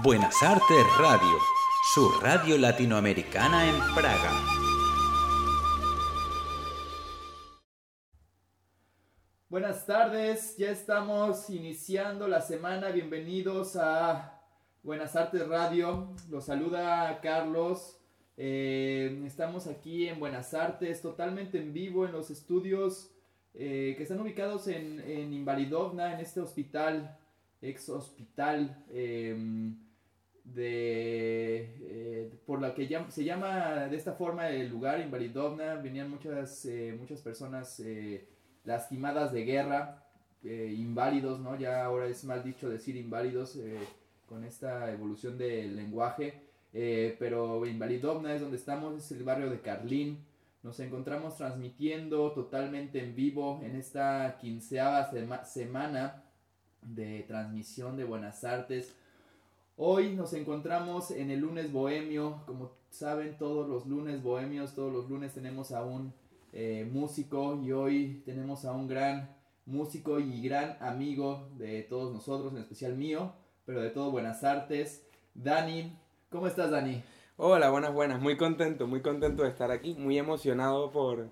Buenas Artes Radio, su radio latinoamericana en Praga. Buenas tardes, ya estamos iniciando la semana. Bienvenidos a Buenas Artes Radio. Los saluda Carlos. Eh, estamos aquí en Buenas Artes, totalmente en vivo en los estudios eh, que están ubicados en, en Invalidovna, en este hospital, ex hospital em, de, eh, por la que se llama de esta forma el lugar, Invalidovna. Venían muchas, muchas personas lastimadas de guerra, inválidos, ¿no? Ya ahora es mal dicho decir inválidos con esta evolución del lenguaje. Eh, pero Invalidovna es donde estamos, es el barrio de Carlín. Nos encontramos transmitiendo totalmente en vivo en esta quinceava semana de transmisión de Buenas Artes. Hoy nos encontramos en el lunes bohemio. Como saben, todos los lunes bohemios, todos los lunes tenemos a un eh, músico y hoy tenemos a un gran músico y gran amigo de todos nosotros, en especial mío, pero de todo Buenas Artes. Dani, ¿cómo estás Dani? Hola, buenas, buenas. Muy contento, muy contento de estar aquí, muy emocionado por,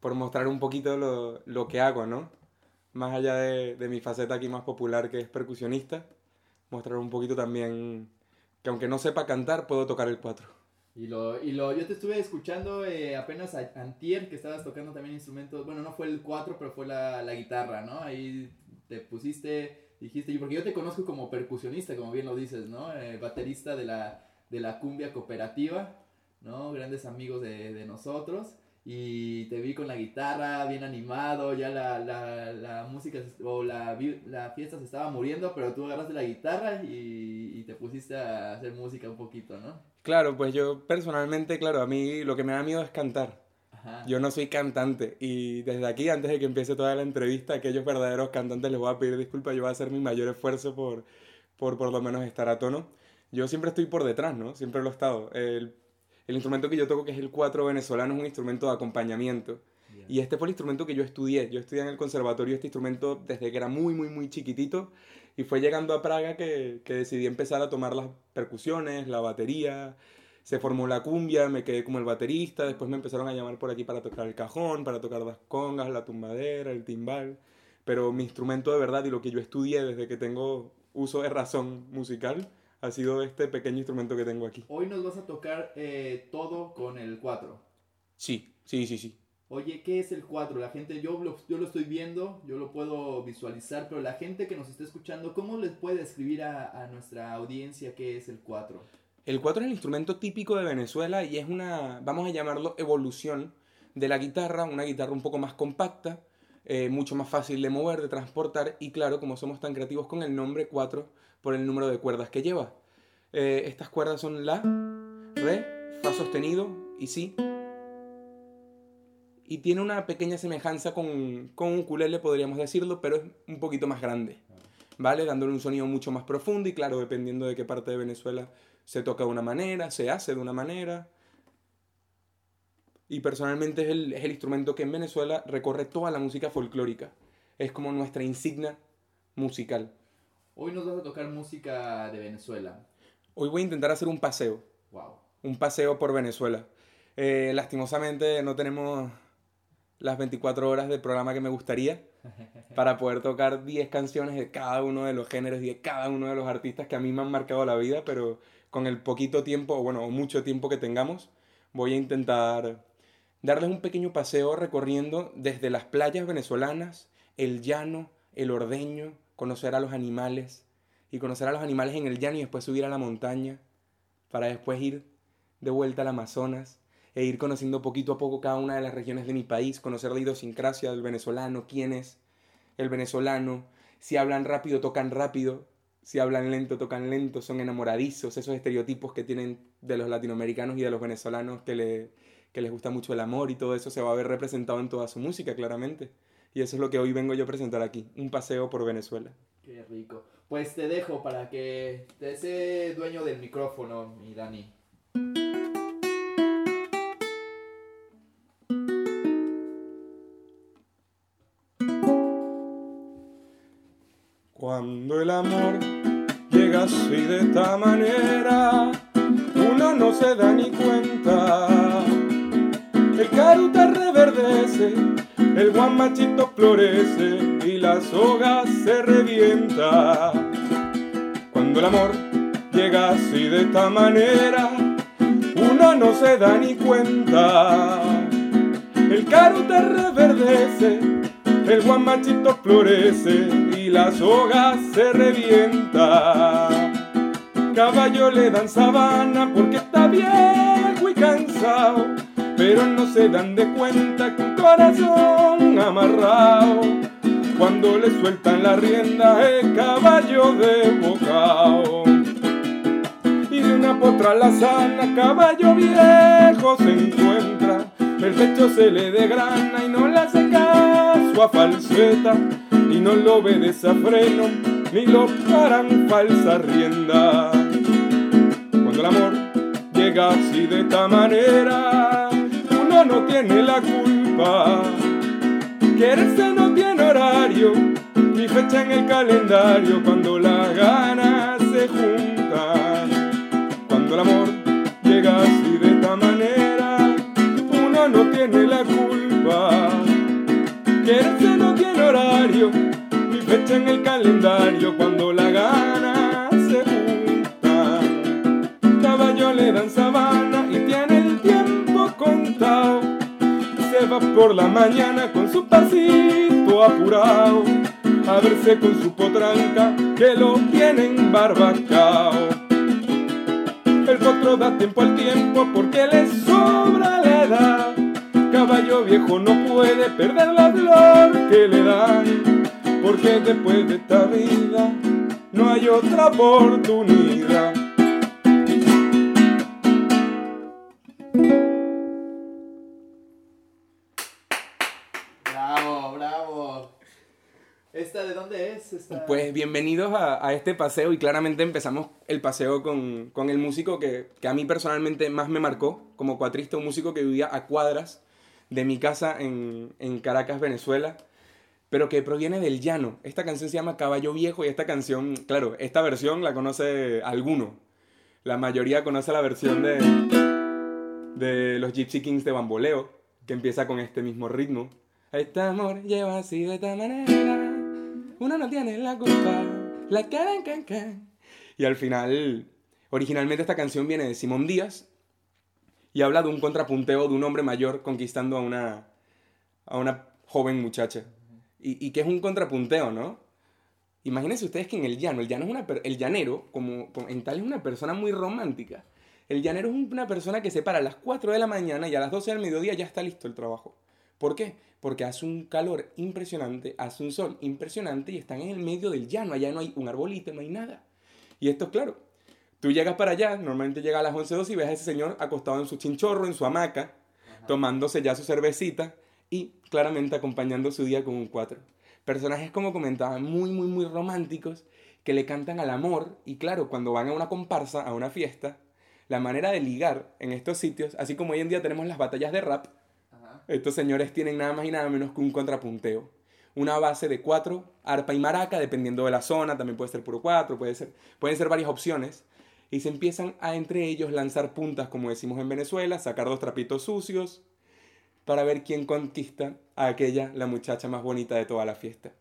por mostrar un poquito lo, lo, que hago, ¿no? Más allá de, de mi faceta aquí más popular que es percusionista, mostrar un poquito también que aunque no sepa cantar, puedo tocar el cuatro. Y lo, y lo, yo te estuve escuchando eh, apenas a antier, que estabas tocando también instrumentos, bueno, no fue el cuatro, pero fue la, la guitarra, ¿no? Ahí te pusiste dijiste, porque yo te conozco como percusionista, como bien lo dices, ¿no? Eh, baterista de la, de la cumbia cooperativa, ¿no? Grandes amigos de, de, nosotros. Y te vi con la guitarra, bien animado, ya la, la, la música o la, la, fiesta se estaba muriendo, pero tú agarraste la guitarra y, y te pusiste a hacer música un poquito, ¿no? Claro, pues yo personalmente, claro, a mí lo que me da miedo es cantar. Yo no soy cantante y desde aquí, antes de que empiece toda la entrevista, aquellos verdaderos cantantes les voy a pedir disculpas, yo voy a hacer mi mayor esfuerzo por por, por lo menos estar a tono. Yo siempre estoy por detrás, ¿no? Siempre lo he estado. El, el instrumento que yo toco, que es el cuatro venezolano, es un instrumento de acompañamiento. Y este fue el instrumento que yo estudié. Yo estudié en el conservatorio este instrumento desde que era muy, muy, muy chiquitito. Y fue llegando a Praga que, que decidí empezar a tomar las percusiones, la batería, se formó la cumbia, me quedé como el baterista, después me empezaron a llamar por aquí para tocar el cajón, para tocar las congas, la tumbadera, el timbal, pero mi instrumento de verdad y lo que yo estudié desde que tengo uso de razón musical ha sido este pequeño instrumento que tengo aquí. Hoy nos vas a tocar eh, todo con el 4. Sí, sí, sí, sí. Oye, ¿qué es el 4? La gente, yo lo, yo lo estoy viendo, yo lo puedo visualizar, pero la gente que nos está escuchando, ¿cómo les puede escribir a, a nuestra audiencia qué es el 4? El cuatro es el instrumento típico de Venezuela y es una, vamos a llamarlo, evolución de la guitarra, una guitarra un poco más compacta, eh, mucho más fácil de mover, de transportar y claro, como somos tan creativos con el nombre 4 por el número de cuerdas que lleva. Eh, estas cuerdas son La, Re, Fa sostenido y Si. Y tiene una pequeña semejanza con, con un ukulele, podríamos decirlo, pero es un poquito más grande. ¿Vale? Dándole un sonido mucho más profundo y claro, dependiendo de qué parte de Venezuela se toca de una manera, se hace de una manera. Y personalmente es el, es el instrumento que en Venezuela recorre toda la música folclórica. Es como nuestra insignia musical. Hoy nos vas a tocar música de Venezuela. Hoy voy a intentar hacer un paseo. Wow. Un paseo por Venezuela. Eh, lastimosamente no tenemos las 24 horas del programa que me gustaría para poder tocar 10 canciones de cada uno de los géneros y de cada uno de los artistas que a mí me han marcado la vida, pero con el poquito tiempo, o bueno, o mucho tiempo que tengamos, voy a intentar darles un pequeño paseo recorriendo desde las playas venezolanas, el llano, el ordeño, conocer a los animales y conocer a los animales en el llano y después subir a la montaña para después ir de vuelta al Amazonas e ir conociendo poquito a poco cada una de las regiones de mi país, conocer la idiosincrasia del venezolano, quién es el venezolano, si hablan rápido, tocan rápido, si hablan lento, tocan lento, son enamoradizos, esos estereotipos que tienen de los latinoamericanos y de los venezolanos que, le, que les gusta mucho el amor y todo eso se va a ver representado en toda su música, claramente. Y eso es lo que hoy vengo yo a presentar aquí, un paseo por Venezuela. Qué rico. Pues te dejo para que te sea dueño del micrófono, mi Dani. Cuando el amor llega así de esta manera, uno no se da ni cuenta. El caruta reverdece, el guamachito florece y la soga se revienta. Cuando el amor llega así de esta manera, uno no se da ni cuenta. El caruta reverdece, el guamachito florece y la soga se revienta. Caballo le dan sabana porque está viejo y cansado, pero no se dan de cuenta que un corazón amarrado, cuando le sueltan la rienda es caballo de bocao. Y de una potra la sana, caballo viejo se encuentra, el pecho se le degrana y no le hace caso a falseta, y no lo obedece a freno, ni lo paran falsa rienda. Cuando el amor llega así de esta manera, no tiene la culpa. Quererse no tiene horario, ni fecha en el calendario cuando las ganas se juntan. Cuando el amor llega así de esta manera, uno no tiene la culpa. Quererse no tiene horario, ni fecha en el calendario cuando las ganas se juntan. Caballo le dan Por la mañana con su pasito apurado a verse con su potranca que lo tienen barbacao. El potro da tiempo al tiempo porque le sobra la edad. Caballo viejo no puede perder la flor que le dan, porque después de esta vida no hay otra oportunidad. Dónde es? Pues bienvenidos a, a este paseo y claramente empezamos el paseo con, con el músico que, que a mí personalmente más me marcó como cuatrista, un músico que vivía a cuadras de mi casa en, en Caracas, Venezuela, pero que proviene del llano. Esta canción se llama Caballo Viejo y esta canción, claro, esta versión la conoce alguno. La mayoría conoce la versión de, de los Gypsy Kings de Bamboleo, que empieza con este mismo ritmo. Este amor lleva así de esta manera, uno no tiene la culpa, la can, can, can. Y al final, originalmente esta canción viene de Simón Díaz y habla de un contrapunteo de un hombre mayor conquistando a una, a una joven muchacha. Y, y que es un contrapunteo, ¿no? Imagínense ustedes que en el llano, el, llano es una el llanero, como, como en tal, es una persona muy romántica. El llanero es una persona que se para a las 4 de la mañana y a las 12 del mediodía ya está listo el trabajo. ¿Por qué? Porque hace un calor impresionante, hace un sol impresionante y están en el medio del llano. Allá no hay un arbolito, no hay nada. Y esto es claro. Tú llegas para allá, normalmente llega a las 11 12 y ves a ese señor acostado en su chinchorro, en su hamaca, tomándose ya su cervecita y claramente acompañando su día con un cuatro. Personajes, como comentaba, muy, muy, muy románticos que le cantan al amor y claro, cuando van a una comparsa, a una fiesta, la manera de ligar en estos sitios, así como hoy en día tenemos las batallas de rap. Estos señores tienen nada más y nada menos que un contrapunteo. Una base de cuatro, arpa y maraca, dependiendo de la zona, también puede ser puro cuatro, puede ser, pueden ser varias opciones. Y se empiezan a entre ellos lanzar puntas, como decimos en Venezuela, sacar dos trapitos sucios, para ver quién conquista a aquella, la muchacha más bonita de toda la fiesta.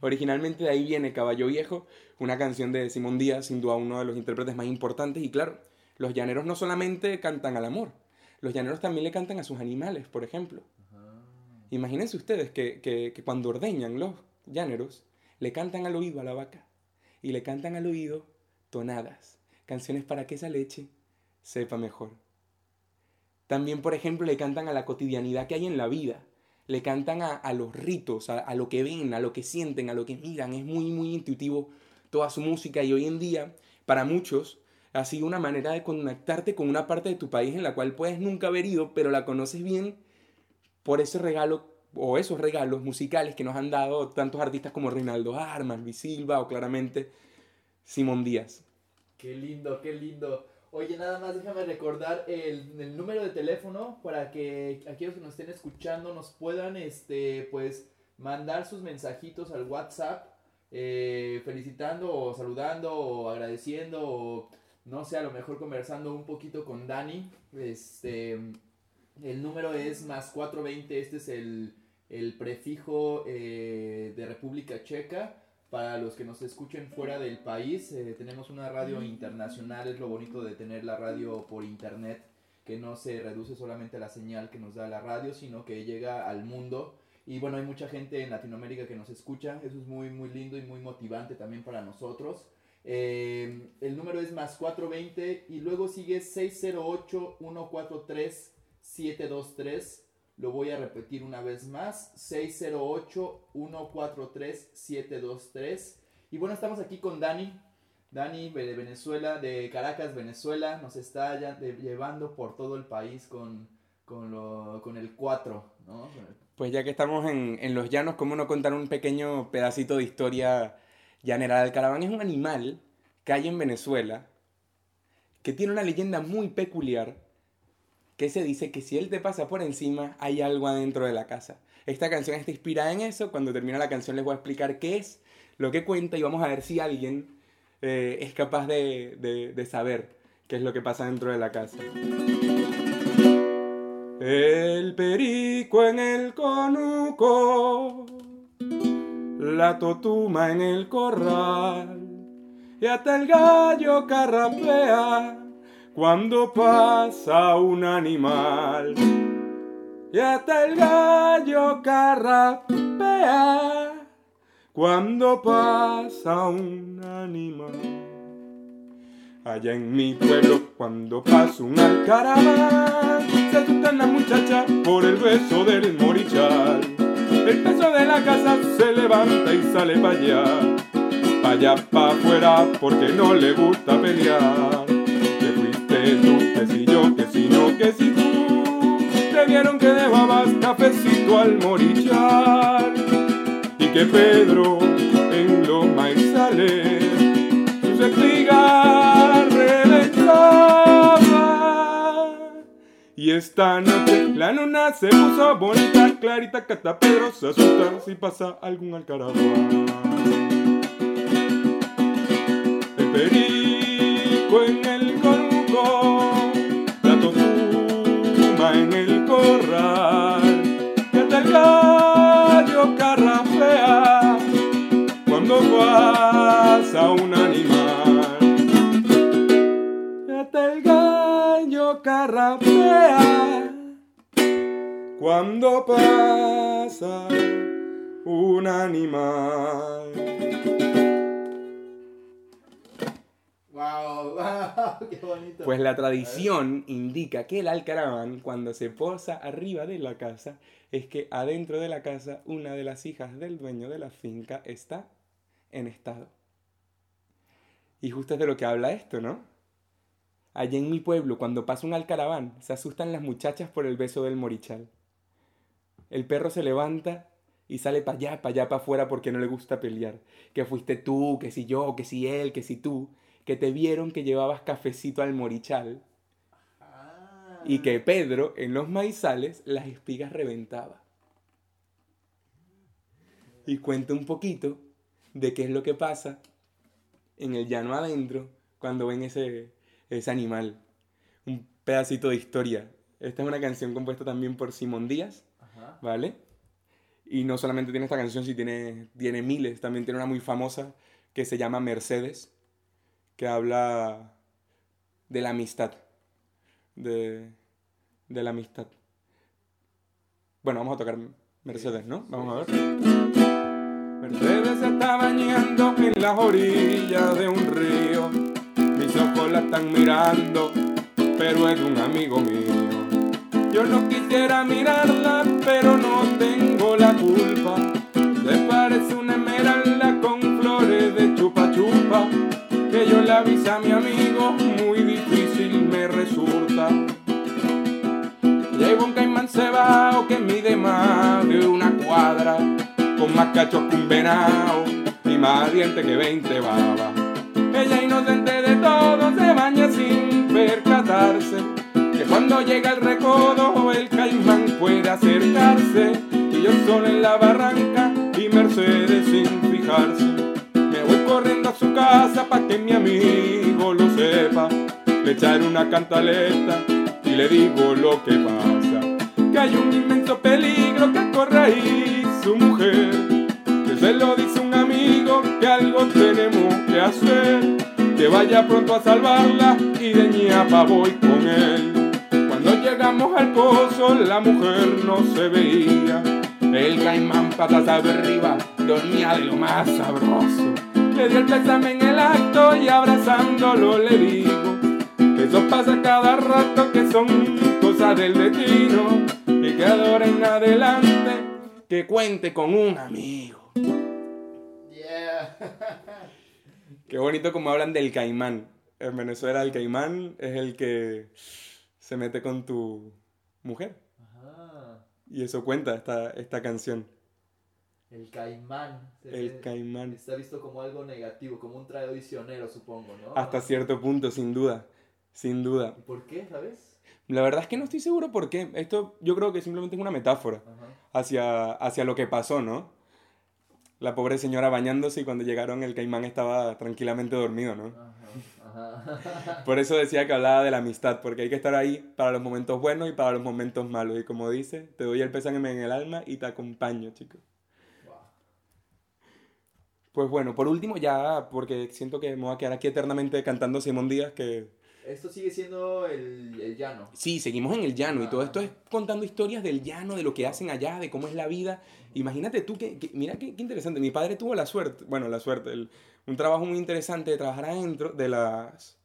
Originalmente de ahí viene Caballo Viejo, una canción de Simón Díaz, sin duda uno de los intérpretes más importantes. Y claro, los llaneros no solamente cantan al amor, los llaneros también le cantan a sus animales, por ejemplo. Imagínense ustedes que, que- que cuando ordeñan los llaneros, le cantan al oído a la vaca y le cantan al oído tonadas, canciones para que esa leche sepa mejor. También, por ejemplo, le cantan a la cotidianidad que hay en la vida. Le cantan a, a los ritos, a, a lo que ven, a lo que sienten, a lo que miran. Es muy, muy intuitivo toda su música y hoy en día, para muchos, sido una manera de conectarte con una parte de tu país en la cual puedes nunca haber ido, pero la conoces bien por ese regalo o esos regalos musicales que nos han dado tantos artistas como Reinaldo Armas, Luis Silva o claramente Simón Díaz. Qué lindo, qué lindo. Oye, nada más déjame recordar el, número de teléfono para que aquellos que nos estén escuchando nos puedan, este, pues, mandar sus mensajitos al WhatsApp eh, felicitando saludando o agradeciendo no sé, a lo mejor conversando un poquito con Dani. Este, el número es más 420, este es el, el prefijo eh, de República Checa. Para los que nos escuchen fuera del país, eh, tenemos una radio internacional, es lo bonito de tener la radio por internet, que no se reduce solamente a la señal que nos da la radio, sino que llega al mundo. Y bueno, hay mucha gente en Latinoamérica que nos escucha, eso es muy, muy lindo y muy motivante también para nosotros. Eh, el número es más 420 y luego sigue 608-143-723. Lo voy a repetir una vez más. 608-143-723. Y bueno, estamos aquí con Dani. Dani de Venezuela, de Caracas, Venezuela. Nos está ya llevando por todo el país con, con, lo, con el 4. ¿no? Pues ya que estamos en, en los llanos, ¿cómo no contar un pequeño pedacito de historia llanera? El caraván es un animal que hay en Venezuela que tiene una leyenda muy peculiar que se dice que si él te pasa por encima hay algo adentro de la casa. Esta canción está inspirada en eso. Cuando termine la canción les voy a explicar qué es, lo que cuenta y vamos a ver si alguien eh, es capaz de, de, de saber qué es lo que pasa dentro de la casa. El perico en el conuco, la totuma en el corral, y hasta el gallo carrapea cuando pasa un animal. Y hasta el gallo carrapea cuando pasa un animal. Allá en mi pueblo, cuando pasa un alcaraván, se asustan las muchachas por el beso del morichal. El peso de la casa se levanta y sale para allá, pa' allá afuera, porque no le gusta pelear. Que fuiste tú, que si yo, que si no, que si tú. Te vieron que dejabas cafecito al morichal. Y que Pedro en los maizales sus espigas Y esta noche la luna se puso bonita, clarita, Pedro se asusta si pasa algún alcaraván. Carrapea cuando pasa un animal. ¡Wow! wow ¡Qué bonito! Pues la tradición indica que el alcaraván, cuando se posa arriba de la casa, es que adentro de la casa una de las hijas del dueño de la finca está en estado. Y justo es de lo que habla esto, ¿no? Allá en mi pueblo, cuando pasa un alcaraván, se asustan las muchachas por el beso del morichal. El perro se levanta y sale para allá, para allá, para afuera porque no le gusta pelear. Que fuiste tú, que si yo, que si él, que si tú, que te vieron que llevabas cafecito al morichal Ah. y que Pedro en los maizales las espigas reventaba. Y cuenta un poquito de qué es lo que pasa en el llano adentro cuando ven ese, ese animal. Un pedacito de historia. Esta es una canción compuesta también por Simón Díaz, Ajá. ¿vale? Y no solamente tiene esta canción, sino tiene, tiene miles. También tiene una muy famosa que se llama Mercedes, que habla de la amistad. De, de la amistad. Bueno, vamos a tocar Mercedes, ¿no? Vamos a ver. Mercedes se está bañando en las orillas de un río. Ojos la están mirando, pero es un amigo mío. Yo no quisiera mirarla, pero no tengo la culpa. Le parece una esmeralda con flores de chupa chupa. Que yo le avise a mi amigo, muy difícil me resulta. Llevo un caimán cebao que mide más de una cuadra, con más cachos que un venado y más dientes que 20 babas. Ella inocente sin percatarse que cuando llega el recodo el caimán puede acercarse y yo solo en la barranca y Mercedes sin fijarse. casa pa' que mi amigo lo sepa. Le echaré una cantaleta y le digo lo que pasa. Que hay un inmenso peligro que corre ahí su mujer. Que se lo dice un amigo que algo tenemos que hacer. Que vaya pronto a salvarla y de ñapa voy con él. Cuando llegamos al pozo la mujer no se veía. El caimán patas arriba dormía de lo más sabroso. Le di el pésame en el acto y abrazándolo le digo que eso pasa cada rato, que son cosas del destino y que ahora en adelante que cuente con un amigo. Yeah. Qué bonito como hablan del caimán. En Venezuela el caimán es el que se mete con tu mujer. Ajá. Y eso cuenta esta, esta canción. El caimán. El ve- caimán. Está visto como algo negativo, como un traicionero, supongo, ¿no? Hasta cierto punto, sin duda. Sin duda. ¿Y por qué, sabes? La verdad es que no estoy seguro por qué. Esto yo creo que simplemente es una metáfora Ajá. hacia, hacia lo que pasó, ¿no? La pobre señora bañándose y cuando llegaron el caimán estaba tranquilamente dormido, ¿no? Ajá. Ajá. Por eso decía que hablaba de la amistad, porque hay que estar ahí para los momentos buenos y para los momentos malos. Y como dice, te doy el pésame en el alma y te acompaño, chicos. Wow. Pues bueno, por último ya, porque siento que me voy a quedar aquí eternamente cantando Simón Díaz, que Esto sigue siendo el, el llano. sí, seguimos en el llano y todo esto es contando historias del llano, de lo que hacen allá, de cómo es la vida. Imagínate tú que, que- mira qué, qué interesante, mi padre tuvo la suerte, bueno, la suerte, el- un trabajo muy interesante de trabajar adentro de las,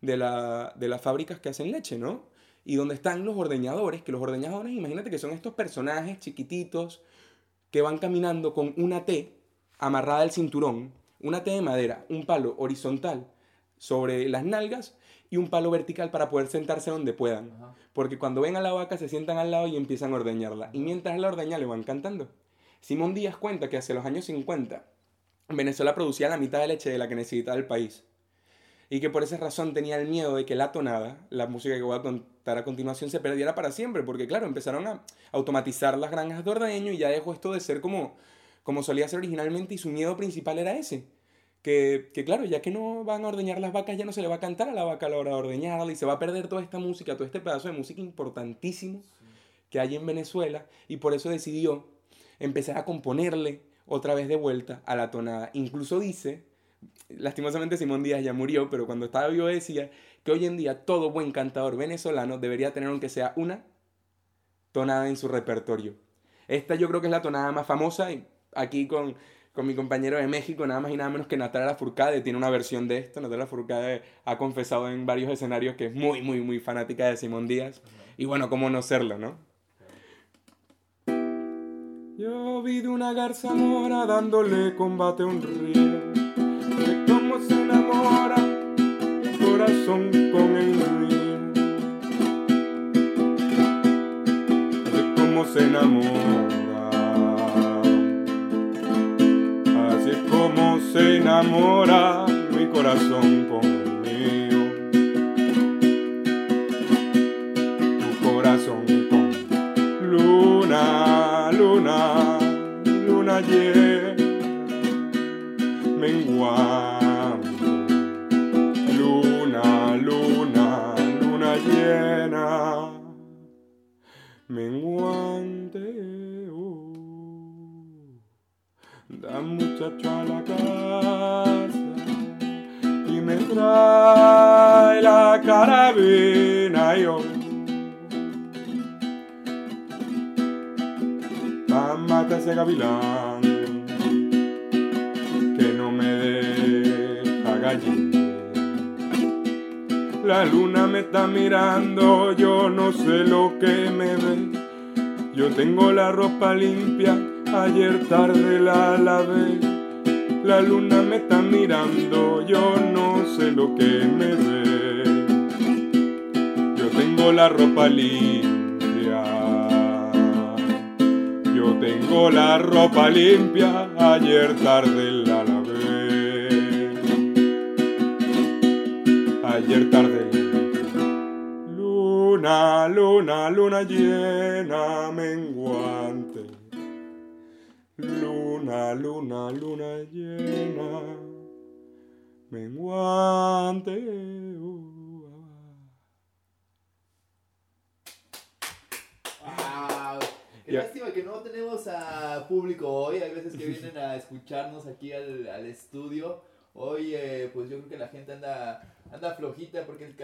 de, la, de las fábricas que hacen leche, ¿no? Y donde están los ordeñadores, que los ordeñadores, imagínate que son estos personajes chiquititos que van caminando con una T amarrada al cinturón, una T de madera, un palo horizontal sobre las nalgas y un palo vertical para poder sentarse donde puedan. Ajá. Porque cuando ven a la vaca se sientan al lado y empiezan a ordeñarla. Y mientras la ordeña le van cantando. Simón Díaz cuenta que hacia los años 50 Venezuela producía la mitad de leche de la que necesitaba el país. Y que por esa razón tenía el miedo de que la tonada, la música que voy a contar a continuación, se perdiera para siempre. Porque claro, empezaron a automatizar las granjas de ordeño y ya dejó esto de ser como, como solía ser originalmente y su miedo principal era ese. Que, que claro, ya que no van a ordeñar las vacas, ya no se le va a cantar a la vaca a la hora de ordeñarla y se va a perder toda esta música, todo este pedazo de música importantísimo que hay en Venezuela y por eso decidió empezar a componerle otra vez de vuelta a la tonada. Incluso dice, lastimosamente Simón Díaz ya murió, pero cuando estaba vivo decía que hoy en día todo buen cantador venezolano debería tener aunque sea una tonada en su repertorio. Esta yo creo que es la tonada más famosa y aquí con, con mi compañero de México, nada más y nada menos que Natalia Lafourcade tiene una versión de esto. Natalia Lafourcade ha confesado en varios escenarios que es muy, muy, muy fanática de Simón Díaz. Y bueno, cómo no serlo, ¿no? Yo vi de una garza mora dándole combate a un río. De cómo se enamora corazón con el río. De cómo se enamora. Se enamora mi corazón con mío. Tu corazón con luna, luna, luna llena, menguando. Muchacho a la casa y me trae la carabina yo. Pa' matar ese gavilán que no me deja gallina. La luna me está mirando, yo no sé lo que me ve. Yo tengo la ropa limpia, ayer tarde la lavé. La luna me está mirando, yo no sé lo que me ve. Yo tengo la ropa limpia. Yo tengo la ropa limpia, ayer tarde la lavé. Ayer tarde. Luna, luna, luna llena, menguante. Luna, luna, luna llena, menguante. Wow. Qué Ya. lástima que no tenemos a público hoy. Hay veces que vienen a escucharnos aquí al, al estudio. Hoy, eh, pues yo creo que la gente anda anda flojita porque el,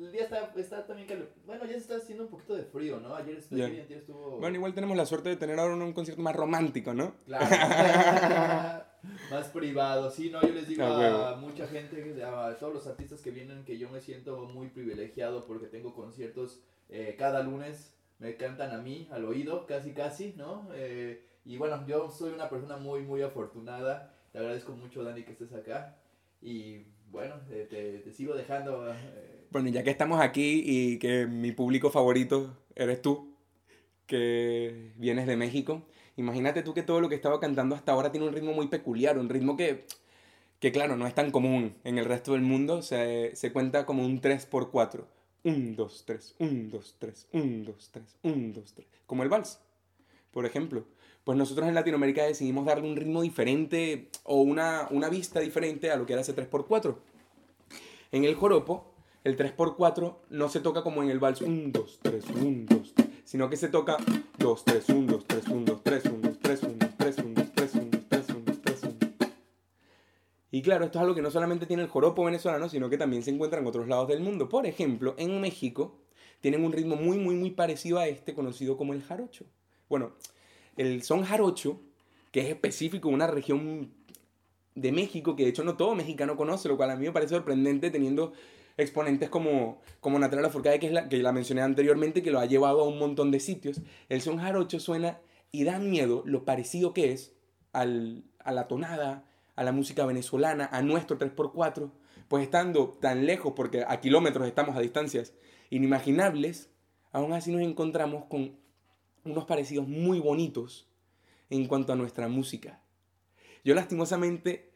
el día está, está también calo- Bueno, ya se está haciendo un poquito de frío, ¿no? Ayer, estuvo- Ya. ayer y antier estuvo. Bueno, igual tenemos la suerte de tener ahora un, un concierto más romántico, ¿no? Claro. Más privado, sí, no, yo les digo A mucha gente, a todos los artistas que vienen, que yo me siento muy privilegiado porque tengo conciertos eh, cada lunes, me cantan a mí, al oído, casi casi, ¿no? Eh, y bueno, yo soy una persona muy, muy afortunada, te agradezco mucho, Dani, que estés acá, y bueno, te, te sigo dejando... eh, Bueno, ya que estamos aquí y que mi público favorito eres tú, que vienes de México, imagínate tú que todo lo que estaba cantando hasta ahora tiene un ritmo muy peculiar, un ritmo que, que claro, no es tan común en el resto del mundo, se, se cuenta como un 3x4. 1, 2, 3, 1, 2, 3, 1, 2, 3, 1, 2, 3. Como el vals, por ejemplo. Pues nosotros en Latinoamérica decidimos darle un ritmo diferente o una, una vista diferente a lo que era ese 3x4. En el joropo, el 3x4 no se toca como en el vals 1, 2, 3, 1, 2, 3, sino que se toca 2, 3, 1, 2, 3, 1, 2, 3, 1, 2, 3, 1, 2, 3, 1, 2, 3, 1, 2, 3, 1, 2, 3, 1. Y claro, esto es algo que no solamente tiene el joropo venezolano, sino que también se encuentra en otros lados del mundo. Por ejemplo, en México tienen un ritmo muy, muy, muy parecido a este, conocido como el jarocho. Bueno, el son jarocho, que es específico de una región de México, que de hecho no todo mexicano conoce, lo cual a mí me parece sorprendente teniendo exponentes como, como Natalia Lafourcade, que, es la, que la mencioné anteriormente, que lo ha llevado a un montón de sitios. El son jarocho suena y da miedo lo parecido que es al, a la tonada, a la música venezolana, a nuestro 3x4, pues estando tan lejos, porque a kilómetros estamos a distancias inimaginables, aún así nos encontramos con unos parecidos muy bonitos en cuanto a nuestra música. Yo lastimosamente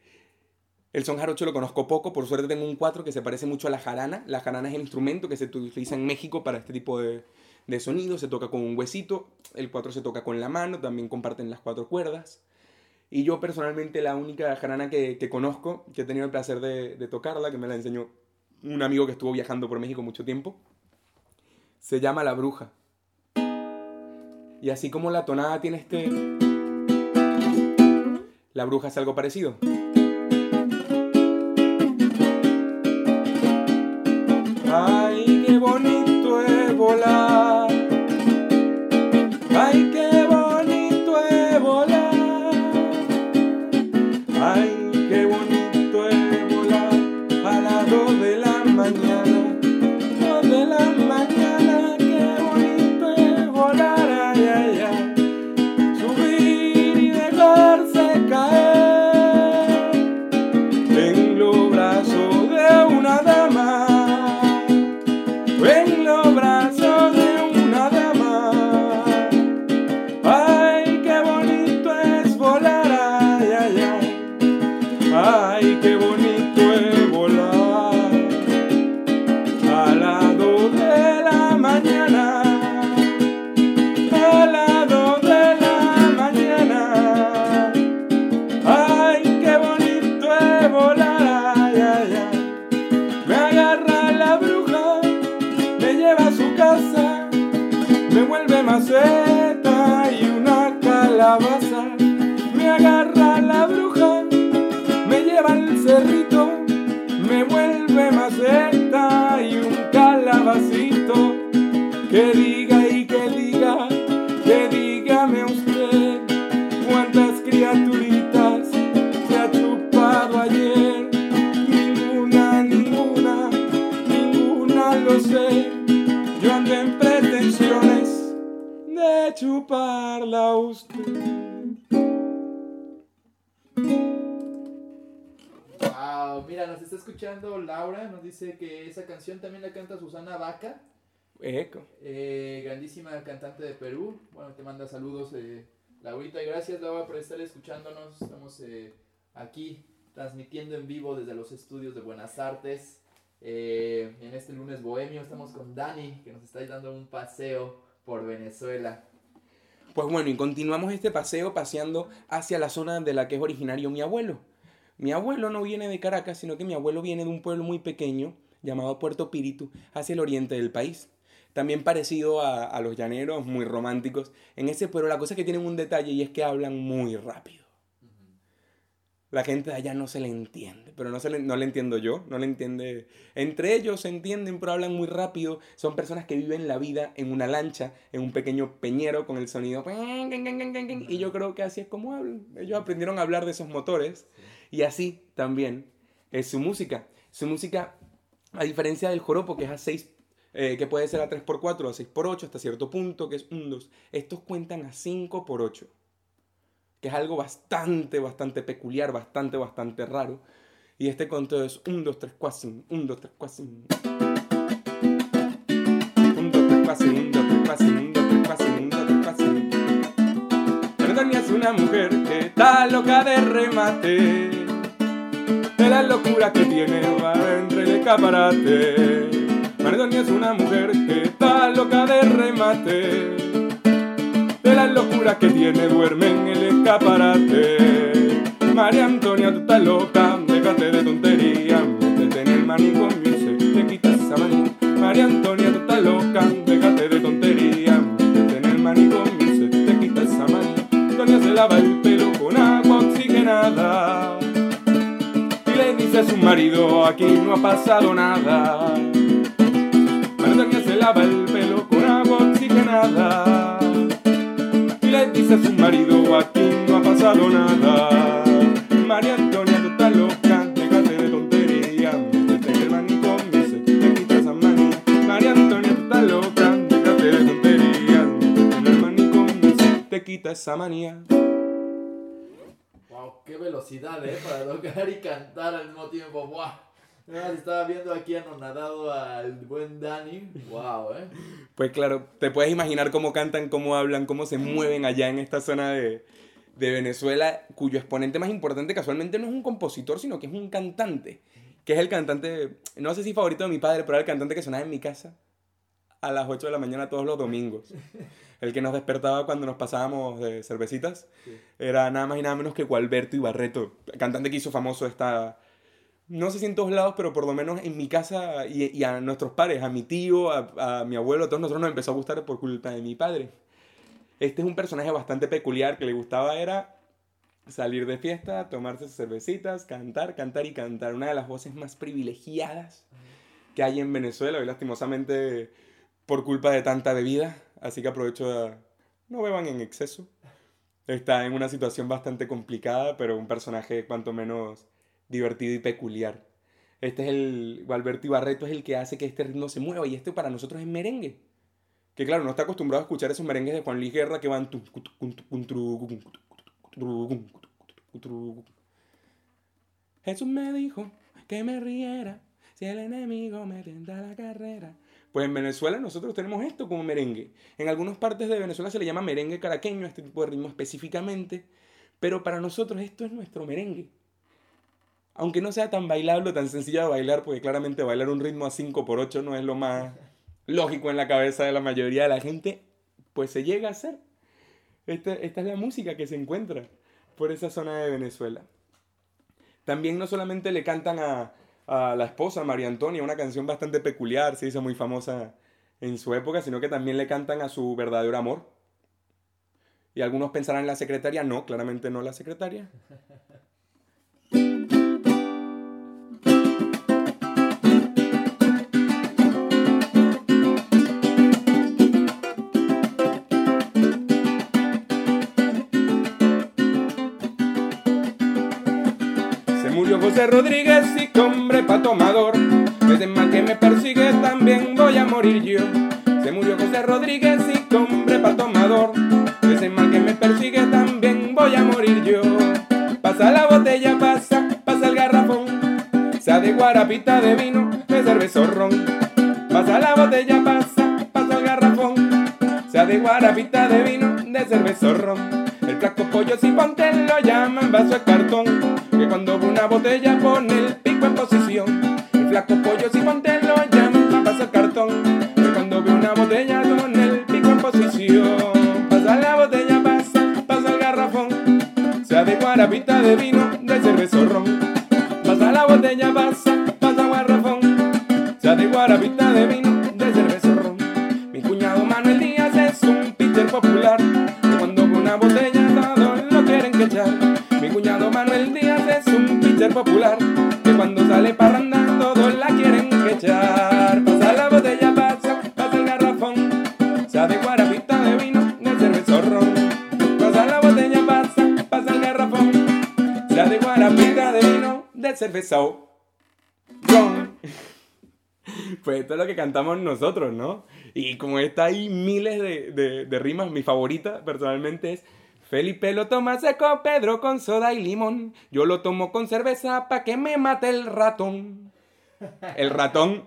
el son jarocho lo conozco poco, por suerte tengo un 4 que se parece mucho a la jarana. La jarana es el instrumento que se utiliza en México para este tipo de, de sonidos, se toca con un huesito, el 4 se toca con la mano, también comparten las cuatro cuerdas. Y yo personalmente la única jarana que, que conozco, que he tenido el placer de, de tocarla, que me la enseñó un amigo que estuvo viajando por México mucho tiempo, se llama La Bruja. Y así como la tonada tiene este... La bruja es algo parecido. De chuparla a usted. Wow, mira, nos está escuchando Laura, nos dice que esa canción también la canta Susana Vaca, Eco. eh, grandísima cantante de Perú. Bueno, te manda saludos, eh, Laurita, y gracias Laura por estar escuchándonos. Estamos eh, aquí transmitiendo en vivo desde los estudios de Buenas Artes. Eh, en este lunes bohemio estamos con Dani, que nos está dando un paseo por Venezuela. Pues bueno, y continuamos este paseo paseando hacia la zona de la que es originario mi abuelo. Mi abuelo no viene de Caracas, sino que mi abuelo viene de un pueblo muy pequeño llamado Puerto Píritu, hacia el oriente del país. También parecido a, a los llaneros, muy románticos. En ese pueblo la cosa es que tienen un detalle y es que hablan muy rápido. La gente de allá no se le entiende, pero no, se le, no le entiendo yo, no le entiende. Entre ellos se entienden, pero hablan muy rápido. Son personas que viven la vida en una lancha, en un pequeño peñero con el sonido. Y yo creo que así es como hablan. Ellos aprendieron a hablar de esos motores. Y así también es su música. Su música, a diferencia del joropo, que es a 6, eh, que puede ser a 3x4, a 6x8, hasta cierto punto, que es un 2. Estos cuentan a 5x8 que es algo bastante, bastante peculiar, bastante, bastante raro. Y este conto es 1, 2, 3, 4, 1, 2, 3, 4, 1, 2, 3, 4, 1, 2, 3, 4, 1, 2, 3, 4, 1, 2, 3, 4, 1. Antonia es una mujer que está loca de remate, de la locura que tiene va entre el escaparate. Antonia es una mujer que está loca de remate de las locuras que tiene duerme en el escaparate. María Antonia, tú estás loca, déjate de tontería, métete en el manicomio y se te quita esa manía. María Antonia, tú estás loca, déjate de tontería, métete en el manicomio y se te quita esa manía. Antonia se lava el pelo con agua oxigenada y le dice a su marido, aquí no ha pasado nada. María Antonia se lava el pelo con agua oxigenada dice su marido aquí no ha pasado nada. María Antonia, tú estás loca, déjate de tontería, métete en el manicomio se te quita esa manía. María Antonia, tú estás loca, déjate de tontería, métete en el manicomio se te quita esa manía. Wow, qué velocidad, ¿eh? Para tocar y cantar al mismo tiempo. Wow. Estaba viendo aquí anonadado al buen Dani. Wow, ¿eh? Pues claro, te puedes imaginar cómo cantan, cómo hablan, cómo se mueven allá en esta zona de, de Venezuela, cuyo exponente más importante casualmente no es un compositor, sino que es un cantante, que es el cantante, no sé si favorito de mi padre, pero era el cantante que sonaba en mi casa a las 8 de la mañana todos los domingos. El que nos despertaba cuando nos pasábamos de cervecitas Sí. era nada más y nada menos que Gualberto Ibarreto, cantante que hizo famoso esta... No sé si en todos lados, pero por lo menos en mi casa y, a nuestros padres, a mi tío, a, mi abuelo, a todos nosotros nos empezó a gustar por culpa de mi padre. Este es un personaje bastante peculiar que le gustaba era salir de fiesta, tomarse cervecitas, cantar, cantar y cantar. Una de las voces más privilegiadas que hay en Venezuela, y lastimosamente por culpa de tanta bebida, así que aprovecho de... No beban en exceso. Está en una situación bastante complicada, pero un personaje cuanto menos divertido y peculiar. Este es el, Alberto Ibarreto es el que hace que este ritmo se mueva y este para nosotros es merengue. Que claro, no está acostumbrado a escuchar esos merengues de Juan Luis Guerra que van... Jesús me dijo que me riera si el enemigo me tienta la carrera. Pues en Venezuela nosotros tenemos esto como merengue. En algunas partes de Venezuela se le llama merengue caraqueño, este tipo de ritmo específicamente, pero para nosotros esto es nuestro merengue. Aunque no sea tan bailable o tan sencillo de bailar, porque claramente bailar un ritmo a 5 por 8 no es lo más lógico en la cabeza de la mayoría de la gente, pues se llega a hacer. Esta, es la música que se encuentra por esa zona de Venezuela. También no solamente le cantan a, a la esposa, María Antonia, una canción bastante peculiar, se hizo muy famosa en su época, sino que también le cantan a su verdadero amor. Y algunos pensarán la secretaria, no, claramente no la secretaria. José Rodríguez y hombre pa' tomador. Desde mal que me persigue también voy a morir yo. Se murió José Rodríguez y hombre pa' tomador. Desde mal que me persigue también voy a morir yo. Pasa la botella, pasa, pasa el garrafón. Sea de guarapita de vino, de cerveza ron. Pasa la botella, pasa, pasa el garrafón. Sea de guarapita de vino, de cerveza ron. El flaco pollo si ponte lo llaman vaso de cartón. Cuando una botella pone el pico en posición. El flaco pollo si ponte lo llaman vaso de cartón. Que cuando ve una botella pone el pico en posición. Pasa la botella, pasa, pasa el garrafón. Sea de guarapita de vino, de cerveza ron. la botella, pasa, pasa garrafón. Se de guarapita de vino, popular. Que cuando sale parranda todos la quieren que echar. Pasa la botella, pasa, pasa el garrafón. Se de guarapita de vino, de cerveza ron. Pasa la botella, pasa, pasa el garrafón. Se de guarapita de vino, de cerveza ron. Pues esto es lo que cantamos nosotros, ¿no? Y como está ahí miles de, de- de rimas, mi favorita personalmente es Felipe lo toma seco, Pedro con soda y limón. Yo lo tomo con cerveza pa' que me mate el ratón. El ratón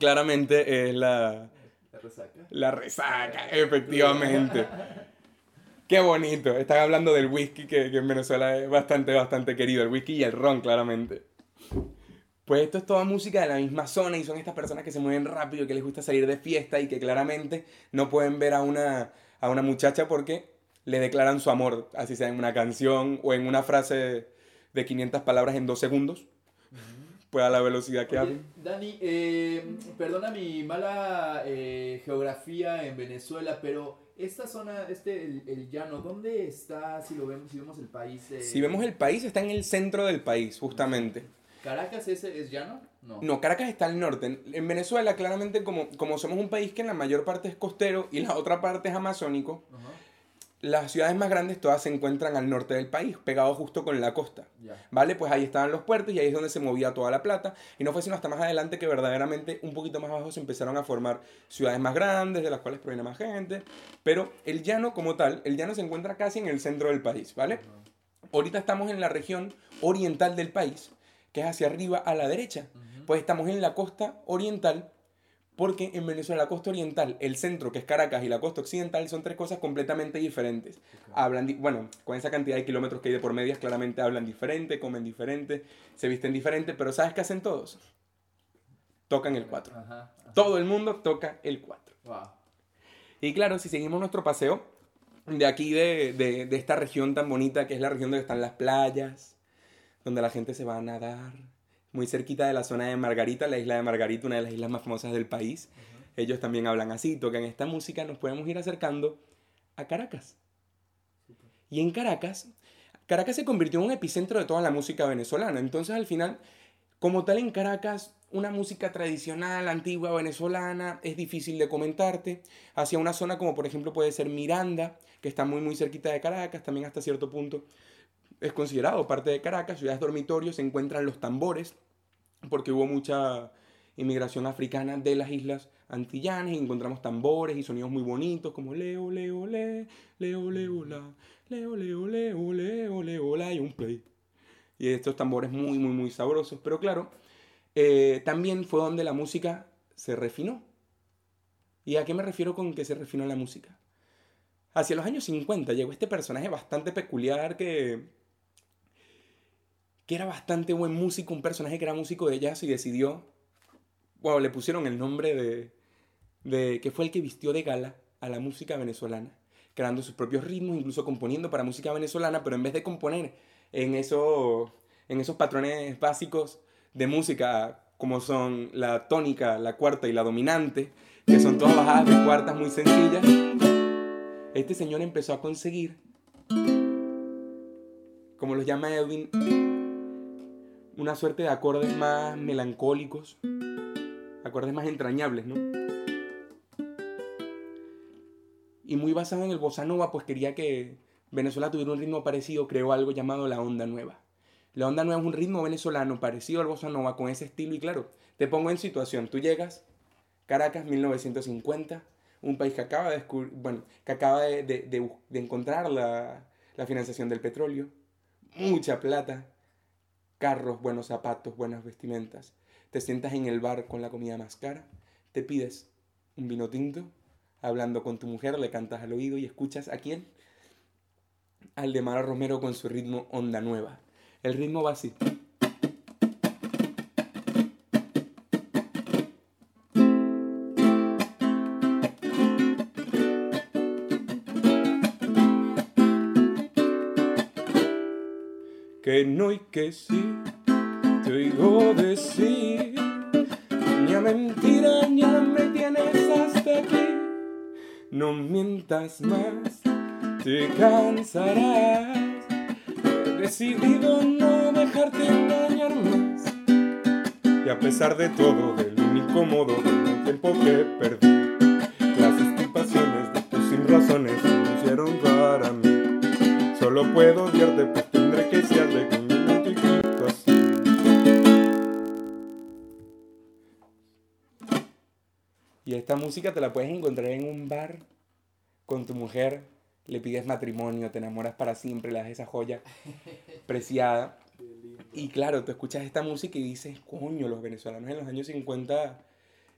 claramente es la, La resaca. la resaca, efectivamente. Qué bonito. Están hablando del whisky que, que en Venezuela es bastante, bastante querido. El whisky y el ron, claramente. Pues esto es toda música de la misma zona y son estas personas que se mueven rápido, que les gusta salir de fiesta y que claramente no pueden ver a una, a una muchacha porque le declaran su amor, así sea en una canción o en una frase de 500 palabras en dos segundos. Pues a la velocidad que hablan. Dani, eh, perdona mi mala eh, geografía en Venezuela, pero esta zona, este, el, el llano, ¿dónde está si lo vemos, si vemos el país? eh, Si vemos el país, está en el centro del país, justamente. ¿Caracas es, es llano? No. No, Caracas está al norte. En- En Venezuela, claramente, como, como somos un país que en la mayor parte es costero y la otra parte es amazónico, Ajá, las ciudades más grandes todas se encuentran al norte del país, pegados justo con la costa. ¿Vale? Pues ahí estaban los puertos y ahí es donde se movía toda la plata. Y no fue sino hasta más adelante que verdaderamente un poquito más abajo se empezaron a formar ciudades más grandes, de las cuales proviene más gente. Pero el llano como tal, el llano se encuentra casi en el centro del país, ¿vale? Ahorita estamos en la región oriental del país, que es hacia arriba a la derecha. Pues estamos en la costa oriental, porque en Venezuela la costa oriental, el centro, que es Caracas, y la costa occidental son tres cosas completamente diferentes. Hablan, di- bueno, con esa cantidad de kilómetros que hay de por medias, claramente hablan diferente, comen diferente, se visten diferente, pero ¿sabes qué hacen todos? Tocan el 4. Ajá, ajá. Todo el mundo toca el 4. Wow. Y claro, si seguimos nuestro paseo de aquí, de, de- de esta región tan bonita que es la región donde están las playas, donde la gente se va a nadar, muy cerquita de la zona de Margarita, la isla de Margarita, una de las islas más famosas del país. Ellos también hablan así, tocan esta música, nos podemos ir acercando a Caracas. Y en Caracas, Caracas se convirtió en un epicentro de toda la música venezolana. Entonces al final, como tal en Caracas, una música tradicional, antigua, venezolana, es difícil de comentarte. Hacia una zona como por ejemplo puede ser Miranda, que está muy muy cerquita de Caracas, también hasta cierto punto es considerado parte de Caracas, ciudades dormitorios, se encuentran los tambores, porque hubo mucha inmigración africana de las islas antillanas y encontramos tambores y sonidos muy bonitos como leo, leo, le, leo, leo, la, leo, leo, leo, leo, leo, la y un play. Y estos tambores muy, muy, muy sabrosos. Pero claro, eh, también fue donde la música se refinó. ¿Y a qué me refiero con que se refinó la música? Hacia los años 50 llegó este personaje bastante peculiar que, que era bastante buen músico, un personaje que era músico de jazz y decidió, bueno, le pusieron el nombre de, de que fue el que vistió de gala a la música venezolana, creando sus propios ritmos, incluso componiendo para música venezolana, pero en vez de componer en, eso, en esos patrones básicos de música como son la tónica, la cuarta y la dominante, que son todas bajadas de cuartas muy sencillas, este señor empezó a conseguir, como los llama Edwin, una suerte de acordes más melancólicos, acordes más entrañables, ¿no? Y muy basado en el bossa nova, pues quería que Venezuela tuviera un ritmo parecido, creó algo llamado la onda nueva. La onda nueva es un ritmo venezolano parecido al bossa nova con ese estilo y claro, te pongo en situación, tú llegas, Caracas 1950, un país que acaba de, bueno, que acaba de, de- de encontrar la, la financiación del petróleo, mucha plata, carros, buenos zapatos, buenas vestimentas. Te sientas en el bar con la comida más cara, te pides un vino tinto, hablando con tu mujer, le cantas al oído y escuchas a quién? Al de Mara Romero con su ritmo Onda Nueva. El ritmo va. No y que sí, te oigo decir, ya mentira, ya me tienes hasta aquí. No mientas más, te cansarás. He decidido no dejarte engañar más. Y a pesar de todo, del único modo del tiempo que perdí, las estipaciones de tus sin razones se para mí. Solo puedo odiarte, con. Y esta música te la puedes encontrar en un bar con tu mujer, le pides matrimonio, te enamoras para siempre, le das esa joya preciada. Y claro, tú escuchas esta música y dices, coño, los venezolanos en los años 50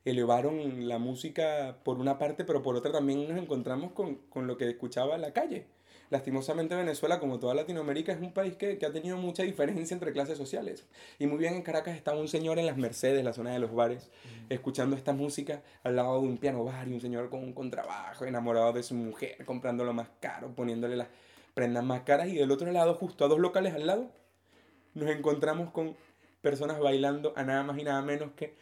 elevaron la música por una parte, pero por otra también nos encontramos con, con lo que escuchaba en la calle. Lastimosamente Venezuela, como toda Latinoamérica, es un país que, que ha tenido mucha diferencia entre clases sociales. Y muy bien en Caracas estaba un señor en las Mercedes, la zona de los bares, escuchando esta música al lado de un piano bar y un señor con un contrabajo, enamorado de su mujer, comprando lo más caro, poniéndole las prendas más caras. Y del otro lado, justo a dos locales al lado, nos encontramos con personas bailando a nada más y nada menos que,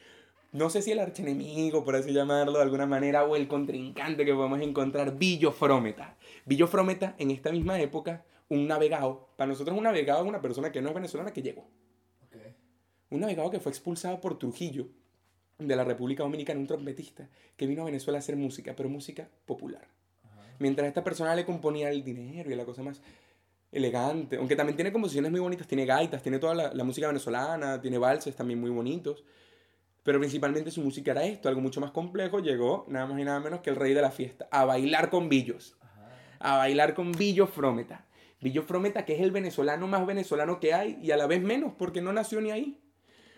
no sé si el archenemigo, por así llamarlo de alguna manera, o el contrincante que podemos encontrar, Billo Frometa. Billo Frometa, en esta misma época, un navegado. Para nosotros un navegado es una persona que no es venezolana que llegó. Un navegado que fue expulsado por Trujillo de la República Dominicana, un trompetista que vino a Venezuela a hacer música, pero música popular. Mientras esta persona le componía el dinero y la cosa más elegante, aunque también tiene composiciones muy bonitas, tiene gaitas, tiene toda la, la música venezolana, tiene valses también muy bonitos, pero principalmente su música era esto, algo mucho más complejo, llegó nada más y nada menos que el rey de la fiesta, a bailar con billos, a bailar con Billo Frometa. Billo Frometa, que es el venezolano más venezolano que hay y a la vez menos, porque no nació ni ahí.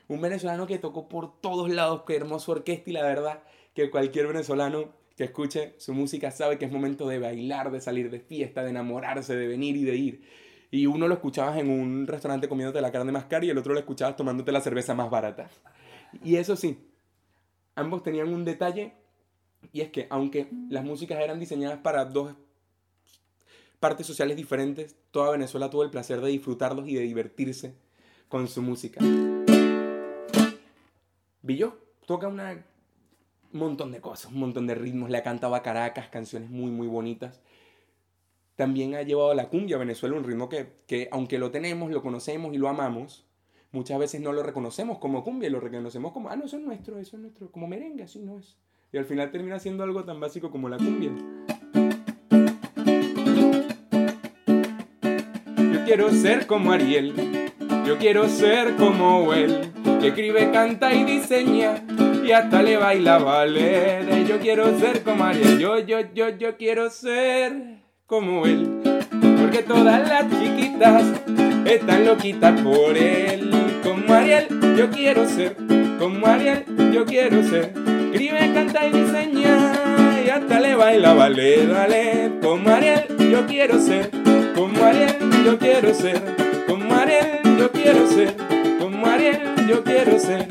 Un venezolano que tocó por todos lados, qué hermoso orquesta y la verdad que cualquier venezolano que escuche su música sabe que es momento de bailar, de salir de fiesta, de enamorarse, de venir y de ir. Y uno lo escuchabas en un restaurante comiéndote la carne más cara y el otro lo escuchabas tomándote la cerveza más barata. Y eso sí, ambos tenían un detalle y es que aunque las músicas eran diseñadas para dos partes sociales diferentes, toda Venezuela tuvo el placer de disfrutarlos y de divertirse con su música. Billo toca un montón de cosas, un montón de ritmos, le ha cantado a Caracas, canciones muy, muy bonitas. También ha llevado la cumbia a Venezuela, un ritmo que, que, aunque lo tenemos, lo conocemos y lo amamos, muchas veces no lo reconocemos como cumbia, lo reconocemos como, ah, no, eso es nuestro, eso es nuestro, como merengue, así no es. Y al final termina siendo algo tan básico como la cumbia. Quiero ser como Ariel, yo quiero ser como él, que escribe, canta y diseña y hasta le baila ballet. Yo quiero ser como Ariel, yo, yo, yo, yo quiero ser como él. Porque todas las chiquitas están loquitas por él. Como Ariel, yo quiero ser. Como Ariel, yo quiero ser. Escribe, canta y diseña y hasta le baila ballet, ballet. Como Ariel, yo quiero ser. Como Ariel, yo quiero ser. Como Ariel, yo quiero ser. Como Ariel, yo quiero ser.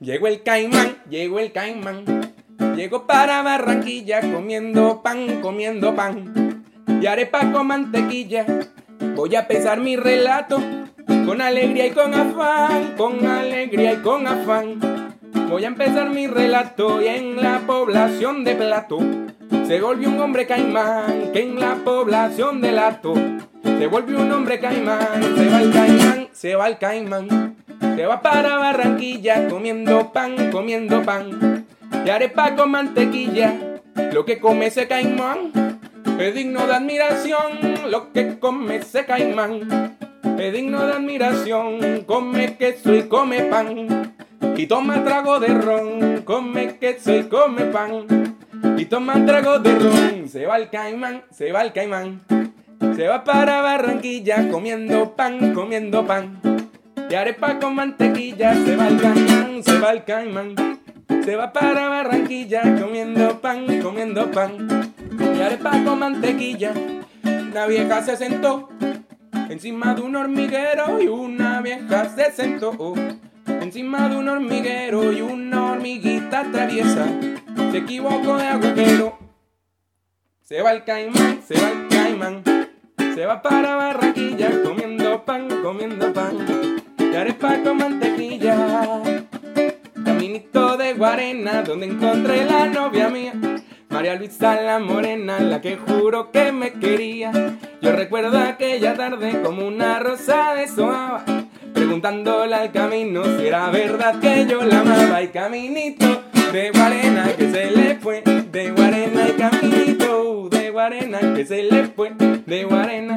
Llegó el caimán, llegó el caimán. Llegó para Barranquilla comiendo pan, comiendo pan. Y arepa con mantequilla. Voy a pesar mi relato con alegría y con afán, con alegría y con afán. Voy a empezar mi relato y en la población de Plato se volvió un hombre caimán, que en la población de Lato se volvió un hombre caimán, se va el caimán, se va el caimán. Se va para Barranquilla comiendo pan, comiendo pan. Y arepa con mantequilla, lo que come ese caimán. Es digno de admiración, lo que come ese caimán. Es digno de admiración, come queso y come pan. Y toma trago de ron, come queso y come pan. Y toma trago de ron, se va el caimán, se va el caimán. Se va para Barranquilla comiendo pan, comiendo pan. Y arepa con mantequilla, se va el caimán, se va el caimán. Se va para Barranquilla comiendo pan, comiendo pan. Y arepa con mantequilla. Una vieja se sentó encima de un hormiguero y una vieja se sentó Encima de un hormiguero y una hormiguita traviesa se equivocó de agujero. Se va el caimán, se va el caimán, se va para Barranquilla comiendo pan, comiendo pan, y arepa con mantequilla. Caminito de Guarena, donde encontré la novia mía. María Luisa la morena, la que juro que me quería. Yo recuerdo aquella tarde como una rosa de soaba, preguntándole al camino si era verdad que yo la amaba. Y caminito de Guarena que se le fue, de Guarena y caminito de Guarena que se le fue, de Guarena.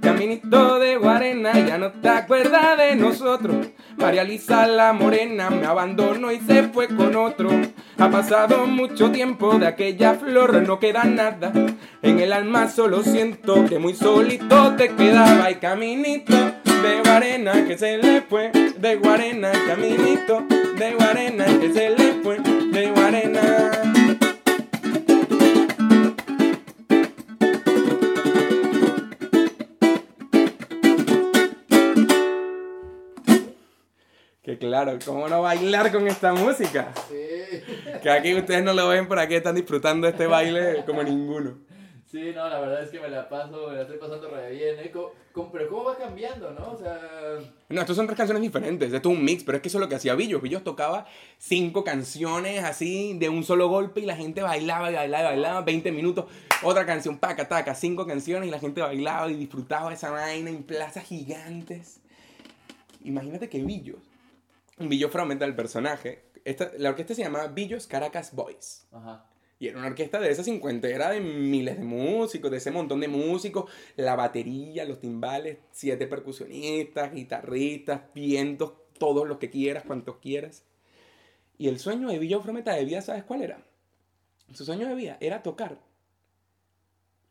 Caminito de Guarena, ya no te acuerdas de nosotros. María Lisa la morena me abandonó y se fue con otro. Ha pasado mucho tiempo de aquella flor, no queda nada. En el alma solo siento que muy solito te quedaba. Y caminito de Guarena que se le fue, de Guarena, caminito de Guarena que se le claro, ¿cómo no bailar con esta música? Sí. Que aquí ustedes no lo ven, por aquí están disfrutando este baile como ninguno. Sí, no, la verdad es que me la paso, me la estoy pasando re bien, ¿eh? ¿Cómo- cómo- pero cómo va cambiando, ¿no? O sea, No, estos son tres canciones diferentes, esto es un mix, pero es que eso es lo que hacía Billos. Billos tocaba cinco canciones así de un solo golpe y la gente bailaba y bailaba y bailaba 20 minutos. Otra canción, paca, taca, cinco canciones y la gente bailaba y disfrutaba de esa vaina en plazas gigantes. Imagínate que Billos, Billos fue aumenta el personaje. Esta, la orquesta se llamaba Billos Caracas Boys. ajá. Y era una orquesta de esa cincuentera de miles de músicos, de ese montón de músicos, la batería, los timbales, siete percusionistas, guitarristas, vientos, todos los que quieras, cuantos quieras. Y el sueño de Villa Frometa de vida, ¿sabes cuál era? Su sueño de vida era tocar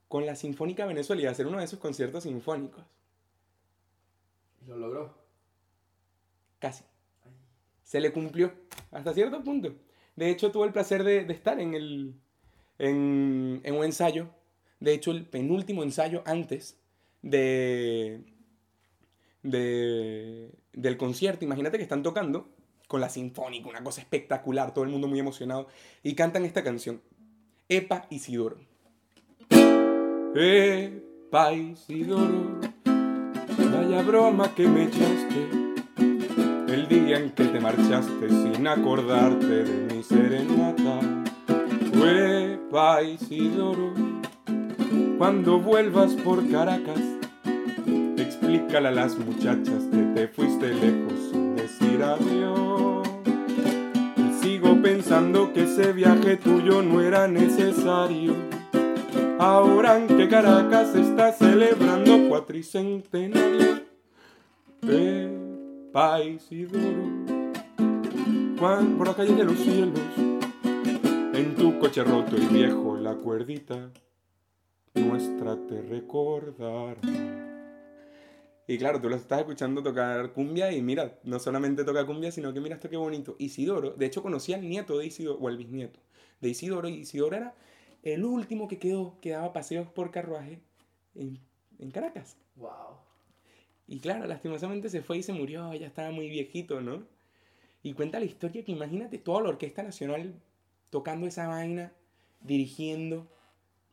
con la Sinfónica Venezuela y hacer uno de esos conciertos sinfónicos. Lo logró. Casi. Se le cumplió hasta cierto punto. De hecho, tuve el placer de, estar en, el, en, en un ensayo. De hecho, el penúltimo ensayo antes de, de, del concierto. Imagínate que están tocando con la sinfónica, una cosa espectacular, todo el mundo muy emocionado. Y cantan esta canción. Epa Isidoro. Epa Isidoro. Vaya broma que me echaste. El día en que te marchaste sin acordarte de mi serenata. Huepa Isidoro, cuando vuelvas por Caracas, explícale a las muchachas que te fuiste lejos sin decir adiós. Y sigo pensando que ese viaje tuyo no era necesario. Ahora en que Caracas está celebrando cuatricentenario. Epa Isidoro, Juan por las calles de los cielos, en tu coche roto y viejo la cuerdita nuestra te recordará. Y claro, tú lo estás escuchando tocar cumbia y mira, no solamente toca cumbia, sino que mira esto qué bonito. Isidoro, de hecho conocí al nieto de Isidoro, o al bisnieto de Isidoro, y Isidoro era el último que quedó, que daba paseos por carruaje en, en Caracas. Wow. Y claro, lastimosamente se fue y se murió, ya estaba muy viejito, ¿no? Y cuenta la historia que imagínate toda la Orquesta Nacional tocando esa vaina, dirigiendo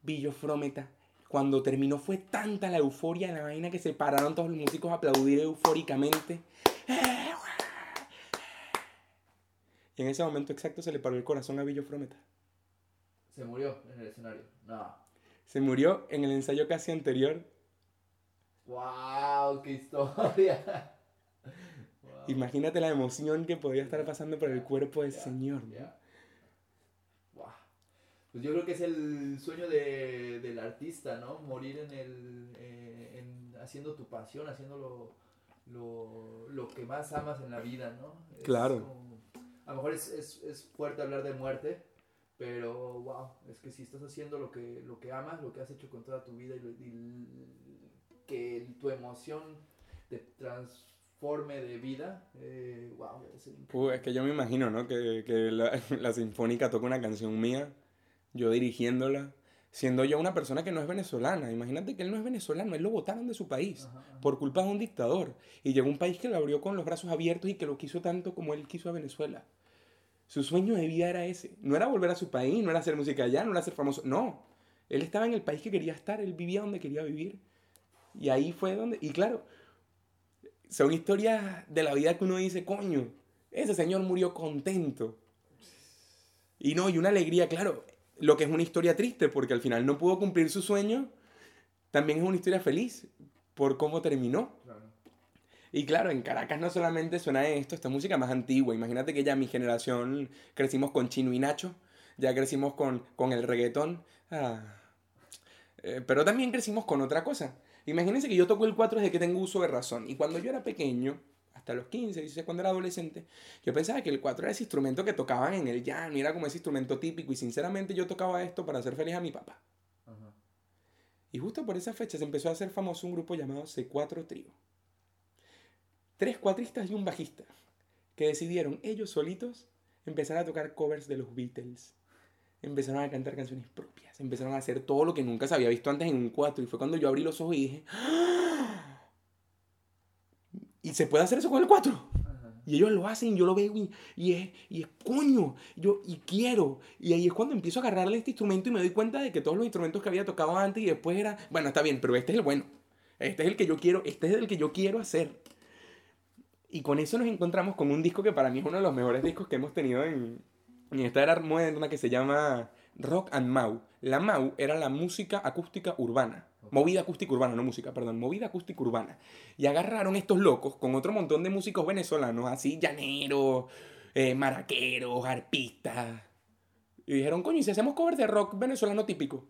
Billo Frometa. Cuando terminó fue tanta la euforia de la vaina que se pararon todos los músicos a aplaudir eufóricamente. Y en ese momento exacto se le paró el corazón a Billo Frometa. Se murió en el escenario. No. Se murió en el ensayo casi anterior. Wow, qué historia. Wow. Imagínate la emoción que podía estar pasando por el cuerpo del Señor. ¿no? Wow. Pues yo creo que es el sueño de, del artista, ¿no? Morir en el, eh, en, haciendo tu pasión, haciendo lo, lo, lo que más amas en la vida, ¿no? Es Claro. como- a lo mejor es, es, es fuerte hablar de muerte, pero wow, es que si estás haciendo lo que, lo que amas, lo que has hecho con toda tu vida y, lo- y que tu emoción te transforme de vida, eh, wow, debe ser increíble. Puh, es que yo me imagino, ¿no? Que, que la, la Sinfónica toca una canción mía, yo dirigiéndola, siendo yo una persona que no es venezolana. Imagínate que él no es venezolano, él lo votaron de su país por culpa de un dictador. Y llegó a un país que lo abrió con los brazos abiertos y que lo quiso tanto como él quiso a Venezuela. Su sueño de vida era ese. No era volver a su país, no era hacer música allá, no era ser famoso. No. Él estaba en el país que quería estar, él vivía donde quería vivir. Y ahí fue donde... Y claro, son historias de la vida que uno dice, coño, ese señor murió contento. Y no, y una alegría, claro, lo que es una historia triste, porque al final no pudo cumplir su sueño, también es una historia feliz por cómo terminó. Y claro, en Caracas no solamente suena esto, esta música más antigua. Imagínate que ya mi generación crecimos con Chino y Nacho, ya crecimos con, con el reggaetón. Ah. Eh, pero también crecimos con otra cosa. Imagínense que yo toco el 4 desde que tengo uso de razón. Y cuando yo era pequeño, hasta los 15, 16, cuando era adolescente, yo pensaba que el 4 era ese instrumento que tocaban en el llano, era como ese instrumento típico, y sinceramente yo tocaba esto para hacer feliz a mi papá. Y justo por esa fecha se empezó a hacer famoso un grupo llamado C4 Trio. Tres cuatristas y un bajista, que decidieron ellos solitos empezar a tocar covers de los Beatles. Empezaron a cantar canciones propias, empezaron a hacer todo lo que nunca se había visto antes en un 4. Y fue cuando yo abrí los ojos y dije, ¡Ah! ¿Y se puede hacer eso con el 4? Y ellos lo hacen, yo lo veo y, y, es, y es coño, yo y quiero. Y ahí es cuando empiezo a agarrarle este instrumento y me doy cuenta de que todos los instrumentos que había tocado antes y después era, bueno, está bien, pero este es el bueno. Este es el que yo quiero, este es el que yo quiero hacer. Y con eso nos encontramos con un disco que para mí es uno de los mejores discos que hemos tenido en, en esta era moderna que se llama Rock and Mau. La Mau era la música acústica urbana. Movida acústica urbana, no música, perdón, movida acústica urbana. Y agarraron estos locos con otro montón de músicos venezolanos, así llaneros, eh, maraqueros, arpistas. Y dijeron, coño, ¿y si hacemos covers de rock venezolano típico?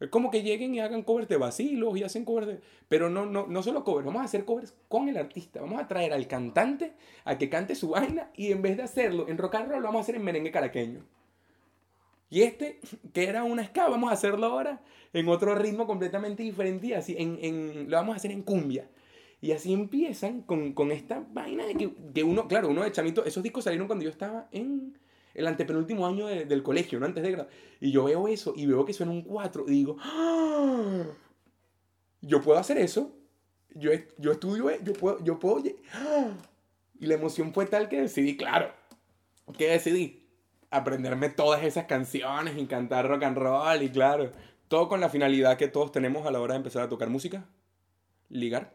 Es como que lleguen y hagan covers de vacilos y hacen covers de... Pero no, no, no solo covers, vamos a hacer covers con el artista. Vamos a traer al cantante a que cante su vaina y en vez de hacerlo en rock and roll, lo vamos a hacer en merengue caraqueño. Y este, que era una ska, vamos a hacerlo ahora en otro ritmo completamente diferente y así, en, en, lo vamos a hacer en cumbia. Y así empiezan con, con esta vaina de que, que, uno, claro, uno de chamito, esos discos salieron cuando yo estaba en el antepenúltimo año de, del colegio, ¿no? Antes de grado. Y yo veo eso y veo que suena un 4 y digo, ¡Ah! yo puedo hacer eso. Yo, yo estudio, yo puedo, yo puedo. ¡Ah! Y la emoción fue tal que decidí, claro, que decidí aprenderme todas esas canciones y cantar rock and roll y claro, todo con la finalidad que todos tenemos a la hora de empezar a tocar música, ligar.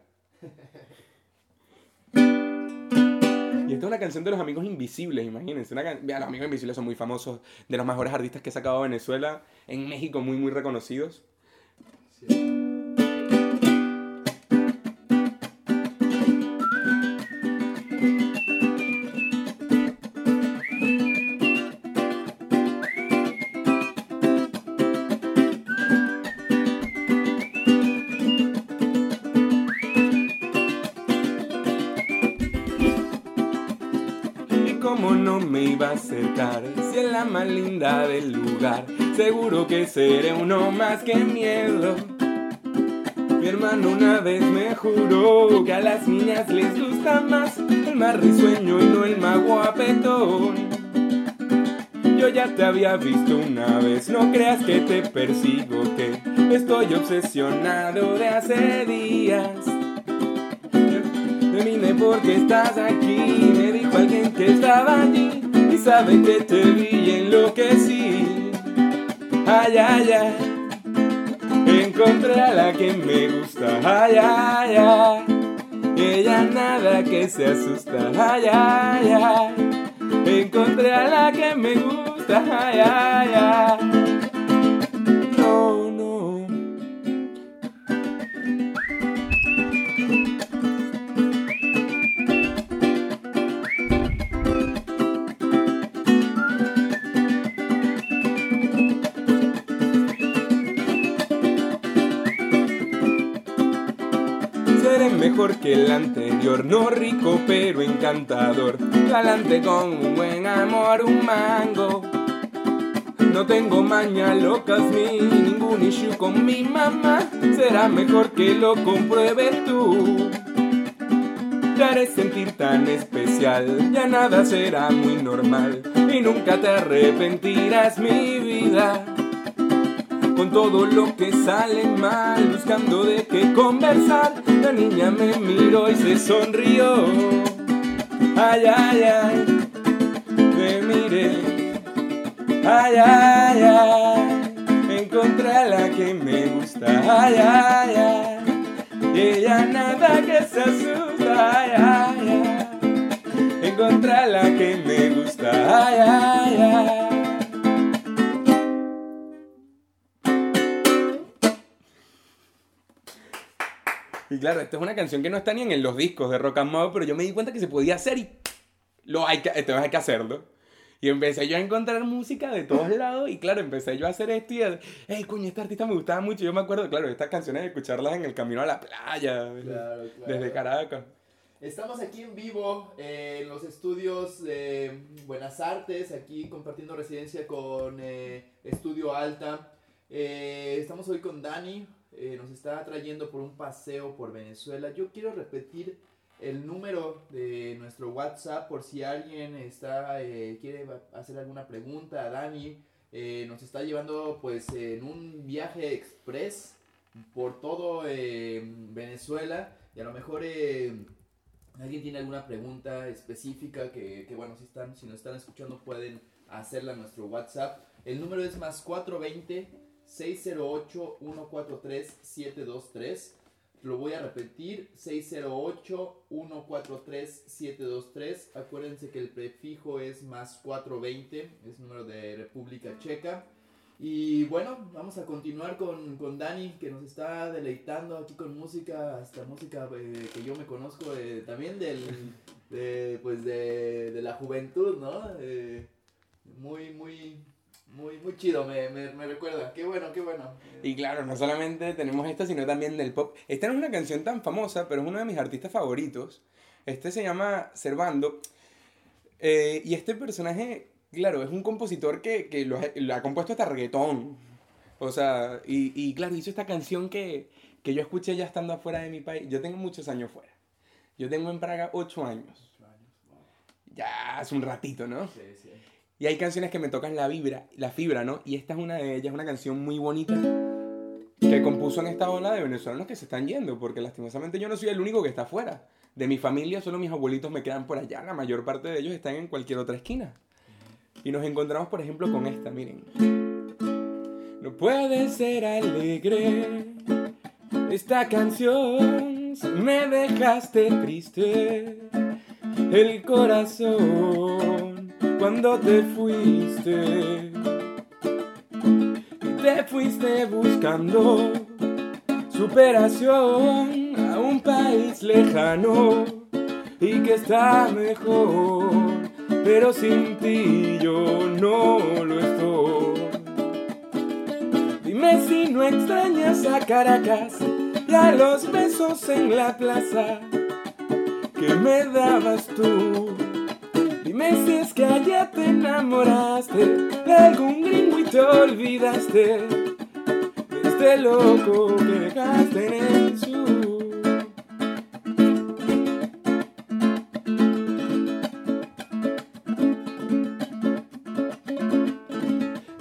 Y esta es una canción de los Amigos Invisibles, imagínense. Una los Amigos Invisibles son muy famosos, de los mejores artistas que ha sacado Venezuela, en México muy, muy reconocidos. Acercar si es la más linda del lugar. Seguro que seré uno más que miedo. Mi hermano una vez me juró que a las niñas les gusta más el más risueño y no el más guapetón. Yo ya te había visto una vez, no creas que te persigo, que estoy obsesionado de hace días. Me vine porque estás aquí, me dijo alguien que estaba allí sabe que te vi y enloquecí. Ay, ay, ay. Encontré a la que me gusta. Ay, ay, ay. Ella nada que se asusta. Ay, ay, ay. Encontré a la que me gusta. Ay, ay, ay. Que el anterior, no rico pero encantador, galante con un buen amor, un mango. No tengo maña locas ni ningún issue con mi mamá, será mejor que lo compruebes tú. Te haré sentir tan especial, ya nada será muy normal y nunca te arrepentirás mi vida. Con todo lo que sale mal, buscando de qué conversar. La niña me miró y se sonrió. Ay, ay, ay, me miré. Ay, ay, ay, encontré a la que me gusta. Ay, ay, ay, ella nada que se asusta. Ay, ay, ay, encontré a la que me gusta. Ay, ay, ay. Y claro, esta es una canción que no está ni en los discos de Rock and Roll, pero yo me di cuenta que se podía hacer y lo hay que, entonces hay que hacerlo. Y empecé yo a encontrar música de todos lados y claro, empecé yo a hacer esto y, hey, coño, esta artista me gustaba mucho. Yo me acuerdo, claro, estas canciones de escucharlas en el camino a la playa, Claro, claro. desde Caracas. Estamos aquí en vivo eh, en los estudios de Buenas Artes, aquí compartiendo residencia con eh, Estudio Alta. Eh, estamos hoy con Dani, eh, nos está trayendo por un paseo por Venezuela. Yo quiero repetir el número de nuestro WhatsApp por si alguien está eh, quiere hacer alguna pregunta a Dani. Eh, nos está llevando pues en un viaje express por todo eh, Venezuela y a lo mejor eh, alguien tiene alguna pregunta específica que, que, bueno si están si nos están escuchando pueden hacerla a nuestro WhatsApp. El número es más 420 608 143 723. Lo voy a repetir, 608-143-723. Acuérdense que el prefijo es más 420, es número de República Checa. Y bueno, vamos a continuar con, con Dani, que nos está deleitando aquí con música, hasta música eh, que yo me conozco eh, también del, de, pues de, de la juventud, ¿no? Eh, muy, muy, muy, muy chido, me, me, me, recuerda. Qué bueno, qué bueno. Y claro, no solamente tenemos esta, sino también del pop. Esta no es una canción tan famosa, pero es uno de mis artistas favoritos. Este se llama Servando. Eh, y este personaje, claro, es un compositor que, que lo, lo, ha compuesto hasta reggaetón. O sea, y, y claro, hizo esta canción que, que yo escuché ya estando afuera de mi país. Yo tengo muchos años fuera. Yo tengo en Praga ocho años. Ya hace un ratito, ¿no? Sí, sí. Y hay canciones que me tocan la vibra, la fibra, ¿no? Y esta es una de ellas, una canción muy bonita que compuso en esta ola de venezolanos que se están yendo, porque lastimosamente yo no soy el único que está afuera. De mi familia solo mis abuelitos me quedan por allá, la mayor parte de ellos están en cualquier otra esquina. Y nos encontramos, por ejemplo, con esta, miren. No puede ser alegre esta canción, me dejaste triste el corazón cuando te fuiste. Y te fuiste buscando superación a un país lejano y que está mejor, pero sin ti yo no lo estoy. Dime si no extrañas a Caracas y a los besos en la plaza que me dabas tú. Dime si es que allá te enamoraste de algún gringo y te olvidaste de este loco que dejaste en el sur.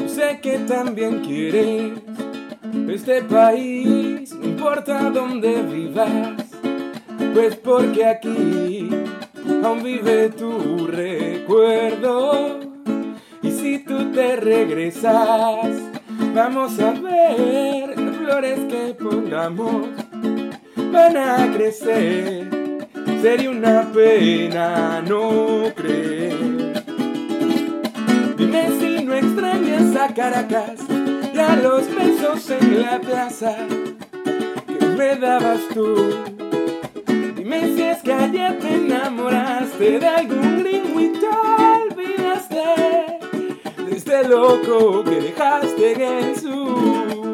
Sé que también quieres este país, no importa dónde vivas, pues porque aquí aún vive tu Y si tú te regresas, vamos a ver las flores que pongamos van a crecer. Sería una pena no creer. Dime si no extrañas a Caracas y a los besos en la plaza que me dabas tú. Dime si es que ayer te enamoraste de algún gringo y te olvidaste de este loco que dejaste en el sur.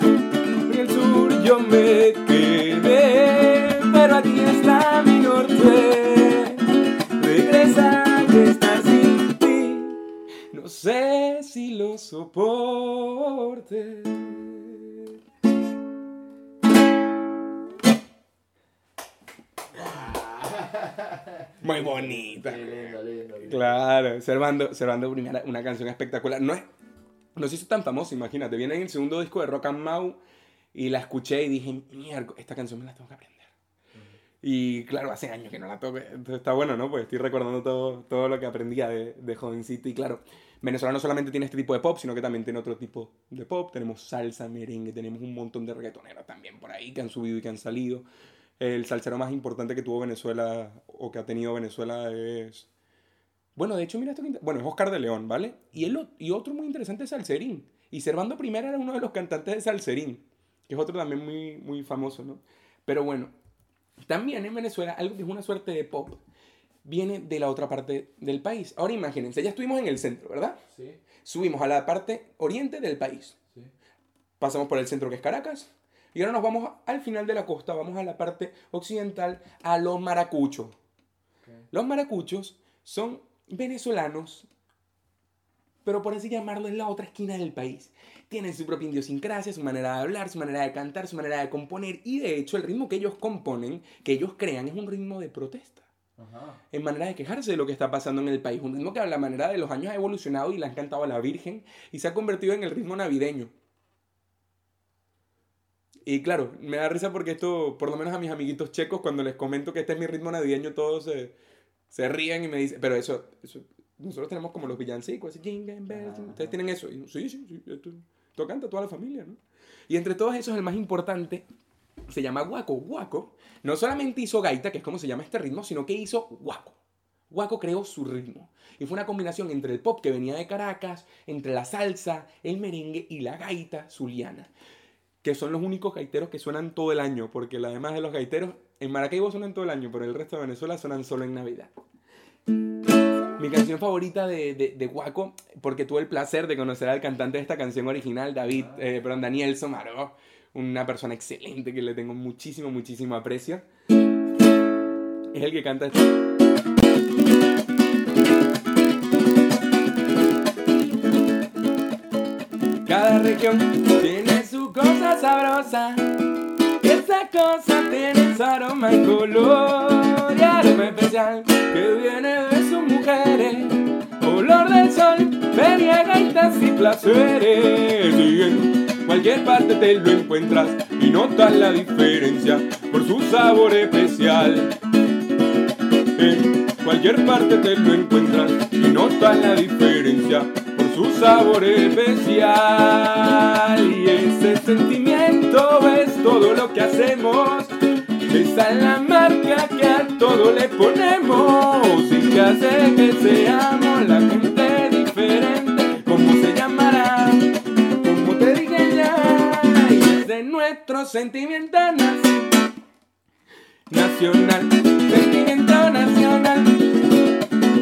En el sur yo me quedé, pero aquí está mi norte. Regresa de estar sin ti, no sé si lo soporte. Muy bonita. Sí, lindo, lindo, lindo. Claro, Servando, Servando primera, una canción espectacular. No es, no se hizo tan famosa, imagínate. Viene en el segundo disco de Rock and Mau y la escuché y dije, mierda, esta canción me la tengo que aprender. Y claro, hace años que no la toco. Entonces está bueno, ¿no? Pues estoy recordando todo, todo lo que aprendía de, de jovencito. Y claro, Venezuela no solamente tiene este tipo de pop, sino que también tiene otro tipo de pop. Tenemos salsa, merengue, tenemos un montón de reggaetoneros también por ahí que han subido y que han salido. El salsero más importante que tuvo Venezuela o que ha tenido Venezuela es... Bueno, de hecho, mira esto que... Bueno, es Oscar de León, ¿vale? Y, el, y otro muy interesante es Salserín. Y Servando Primera era uno de los cantantes de Salserín, que es otro también muy, muy famoso, ¿no? Pero bueno, también en Venezuela, algo que es una suerte de pop, viene de la otra parte del país. Ahora imagínense, ya estuvimos en el centro, ¿verdad? Sí, Subimos a la parte oriente del país. sí. Pasamos por el centro que es Caracas. Y ahora nos vamos al final de la costa, vamos a la parte occidental, a los maracuchos. Los maracuchos son venezolanos, pero por así llamarlo, en la otra esquina del país. Tienen su propia idiosincrasia, su manera de hablar, su manera de cantar, su manera de componer. Y de hecho, el ritmo que ellos componen, que ellos crean, es un ritmo de protesta. Ajá. En manera de quejarse de lo que está pasando en el país. Un ritmo que a la manera de los años ha evolucionado y le han cantado a la Virgen y se ha convertido en el ritmo navideño. Y claro, me da risa porque esto, por lo menos a mis amiguitos checos, cuando les comento que este es mi ritmo navideño, todos se, se ríen y me dicen, pero eso, eso, nosotros tenemos como los villancicos, así, jingle bells, Ajá, ustedes tienen eso. Y yo, sí, sí, sí, esto, esto canta toda la familia, ¿no? Y entre todos esos, el más importante se llama Guaco. Guaco no solamente hizo gaita, que es como se llama este ritmo, sino que hizo guaco. Guaco creó su ritmo. Y fue una combinación entre el pop que venía de Caracas, entre la salsa, el merengue y la gaita zuliana. Que son los únicos gaiteros que suenan todo el año, porque además de los gaiteros, en Maracaibo suenan todo el año, pero el resto de Venezuela suenan solo en Navidad. Mi canción favorita de, de, de Guaco, porque tuve el placer de conocer al cantante de esta canción original, David, eh, perdón, Daniel Somaro, una persona excelente que le tengo muchísimo, muchísimo aprecio. Es el que canta esto. Cada región sabrosa. Esa cosa tiene su aroma y color. Y aroma especial que viene de sus mujeres. Olor del sol, feria, gaitas y placeres. En cualquier parte te lo encuentras y notas la diferencia por su sabor especial. En cualquier parte te lo encuentras y notas la diferencia su sabor especial. Y ese sentimiento es todo lo que hacemos. Esa es la marca que a todo le ponemos y que hace que seamos la gente diferente. ¿Cómo se llamará? Como te dije ya, y es de nuestro sentimiento nacional, sentimiento nacional,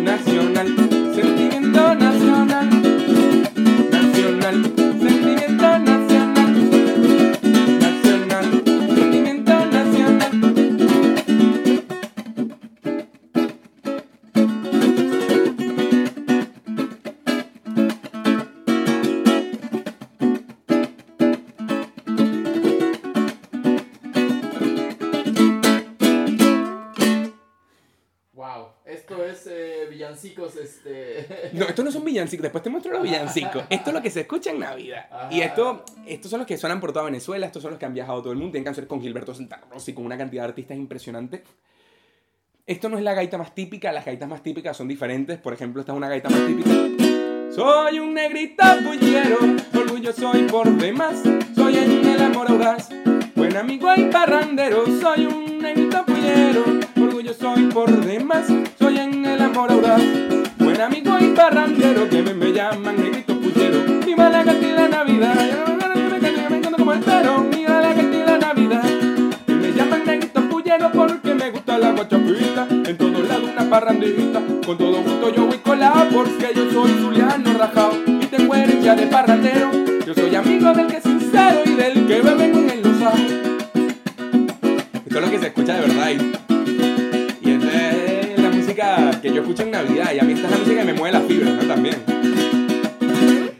nacional, villancicos, después te muestro los villancicos. Esto es lo que se escucha en Navidad. Y esto, estos son los que suenan por toda Venezuela, estos son los que han viajado todo el mundo, tienen canciones con Gilberto Santa Rosa y con una cantidad de artistas impresionante. Esto no es la gaita más típica, las gaitas más típicas son diferentes. Por ejemplo, esta es una gaita más típica. Soy un negrito bullero, orgullo soy por demás, soy en el amor audaz, buen amigo y parrandero, soy un negrito bullero, orgullo soy por demás, soy en el amor audaz, amigo y parrandero, que me, llaman negrito pullero, viva la la Navidad, yo no que me la la Navidad, que me llaman negrito pullero porque me gusta la guachapita, en todos lados una parrandita, con todo gusto yo voy colado porque yo soy Juliano Rajao. Y tengo herencia de parrandero, yo soy amigo del que es sincero y del que bebe con el lo sabe. Esto es lo que se escucha de verdad y, que yo escucho en Navidad y a mí esta es la música que me mueve la fibra, ¿no? También.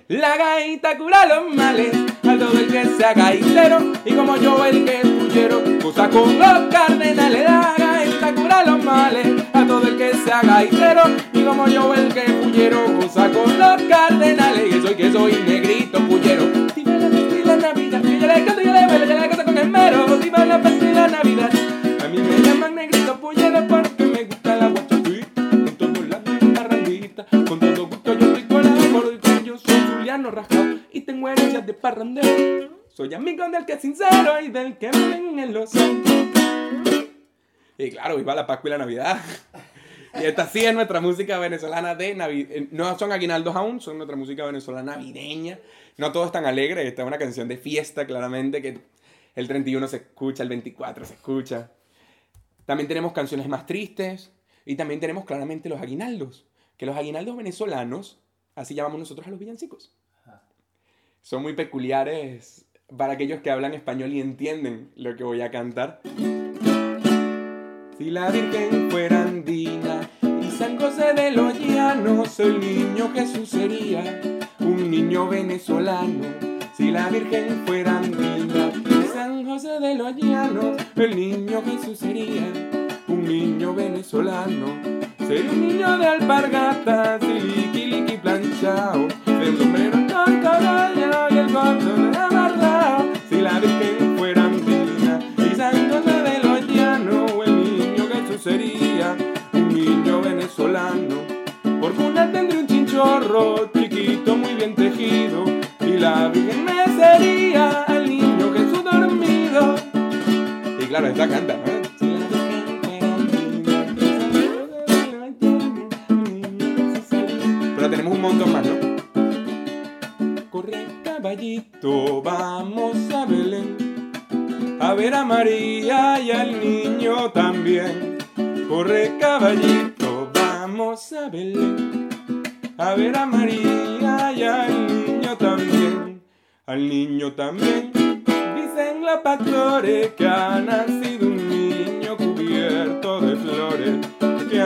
La gaita cura los males a todo el que sea gaitero y como yo el que es pullero, cosa con los cardenales. La gaita cura los males a todo el que se haga gaitero, y como yo el que pullero goza con los cardenales, que soy que soy negrito pullero. Viva la y la Navidad, que yo le canto y yo le bailo, yo le canto con esmero. Viva la y la Navidad. A mí me llaman negrito pullero porque me gusta la guachafita, Con todo gusto yo estoy colado, y con yo soy Juliano Rajao y tengo herencias de parrandero. Soy amigo del que es sincero y del que ven en los Y claro, viva la Pascua y la Navidad. Y esta sí es nuestra música venezolana de Navidad. No son aguinaldos aún, son nuestra música venezolana navideña. No todo es tan alegre, esta es una canción de fiesta, claramente, que el 31 se escucha, el 24 se escucha. También tenemos canciones más tristes y también tenemos claramente los aguinaldos, que los aguinaldos venezolanos, así llamamos nosotros a los villancicos. Son muy peculiares para aquellos que hablan español y entienden lo que voy a cantar. Si la Virgen fuera andina y San José de los Llanos, el niño Jesús sería un niño venezolano. Si la Virgen fuera andina y San José de los Llanos, el niño Jesús sería un niño venezolano. Sería un niño de alpargatas y liqui liqui planchao, de sombrero con caballo y el gordo de amarrao. Si la Virgen fuera andina y San José de los Llanos, el niño Jesús sería un niño venezolano. Por cuna tendría un chinchorro chiquito muy bien tejido y la Virgen me sería al niño Jesús dormido. Y claro, esta canta, ¿no? Tenemos un montón más, ¿no? Corre caballito, vamos a Belén. A ver a María y al niño también. Corre caballito, vamos a Belén. A ver a María y al niño también. Al niño también. Dicen la pastores que ha nacido un niño cubierto de flores. Que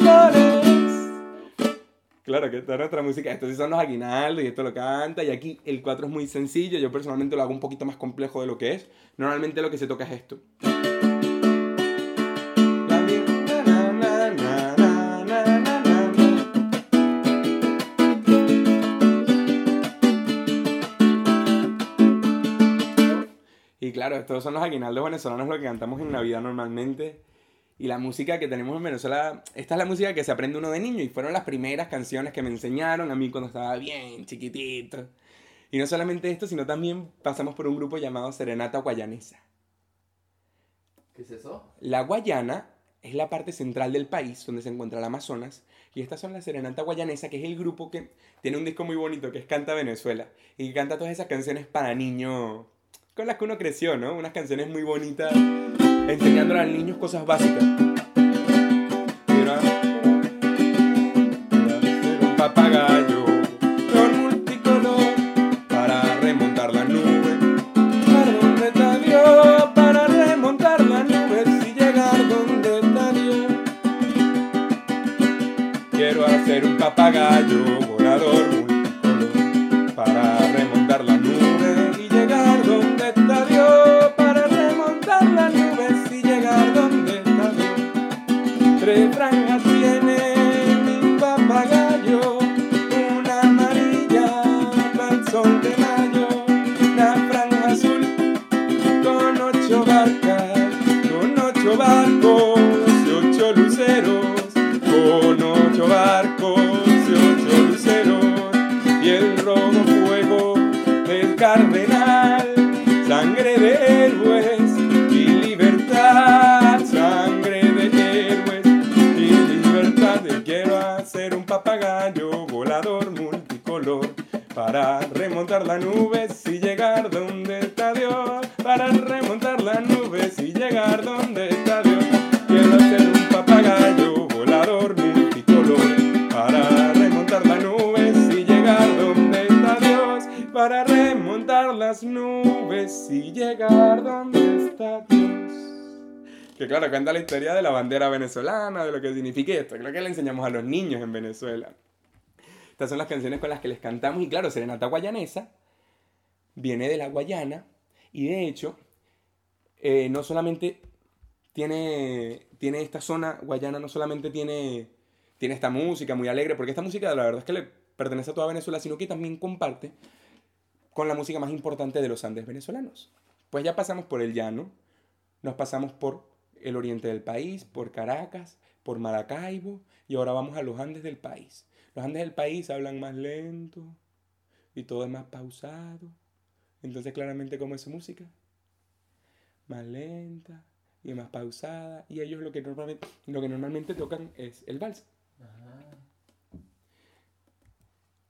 flores. Claro que esta es nuestra música. Estos sí son los aguinaldos y esto lo canta. Y aquí el 4 es muy sencillo. Yo personalmente lo hago un poquito más complejo de lo que es. Normalmente lo que se toca es esto. Y claro, estos son los aguinaldos venezolanos, lo que cantamos en Navidad normalmente. Y la música que tenemos en Venezuela, esta es la música que se aprende uno de niño y fueron las primeras canciones que me enseñaron a mí cuando estaba bien chiquitito. Y no solamente esto, sino también pasamos por un grupo llamado Serenata Guayanesa. ¿Qué es eso? La Guayana es la parte central del país donde se encuentra el Amazonas y estas son la Serenata Guayanesa, que es el grupo que tiene un disco muy bonito que es Canta Venezuela y que canta todas esas canciones para niños con las que uno creció, ¿no? Unas canciones muy bonitas enseñándole a los niños cosas básicas. Historia de la bandera venezolana, de lo que significa esto. Creo que le enseñamos a los niños en Venezuela. Estas son las canciones con las que les cantamos. Y claro, Serenata Guayanesa viene de la Guayana. Y de hecho, eh, no solamente tiene, tiene esta zona, Guayana no solamente tiene, tiene esta música muy alegre, porque esta música la verdad es que le pertenece a toda Venezuela, sino que también comparte con la música más importante de los Andes venezolanos. Pues ya pasamos por el llano, nos pasamos por el oriente del país, por Caracas, por Maracaibo, y ahora vamos a los Andes del país. Los Andes del país hablan más lento y todo es más pausado. Entonces claramente cómo es su música. Más lenta y más pausada. Y ellos lo que normalmente, lo que normalmente tocan es el vals.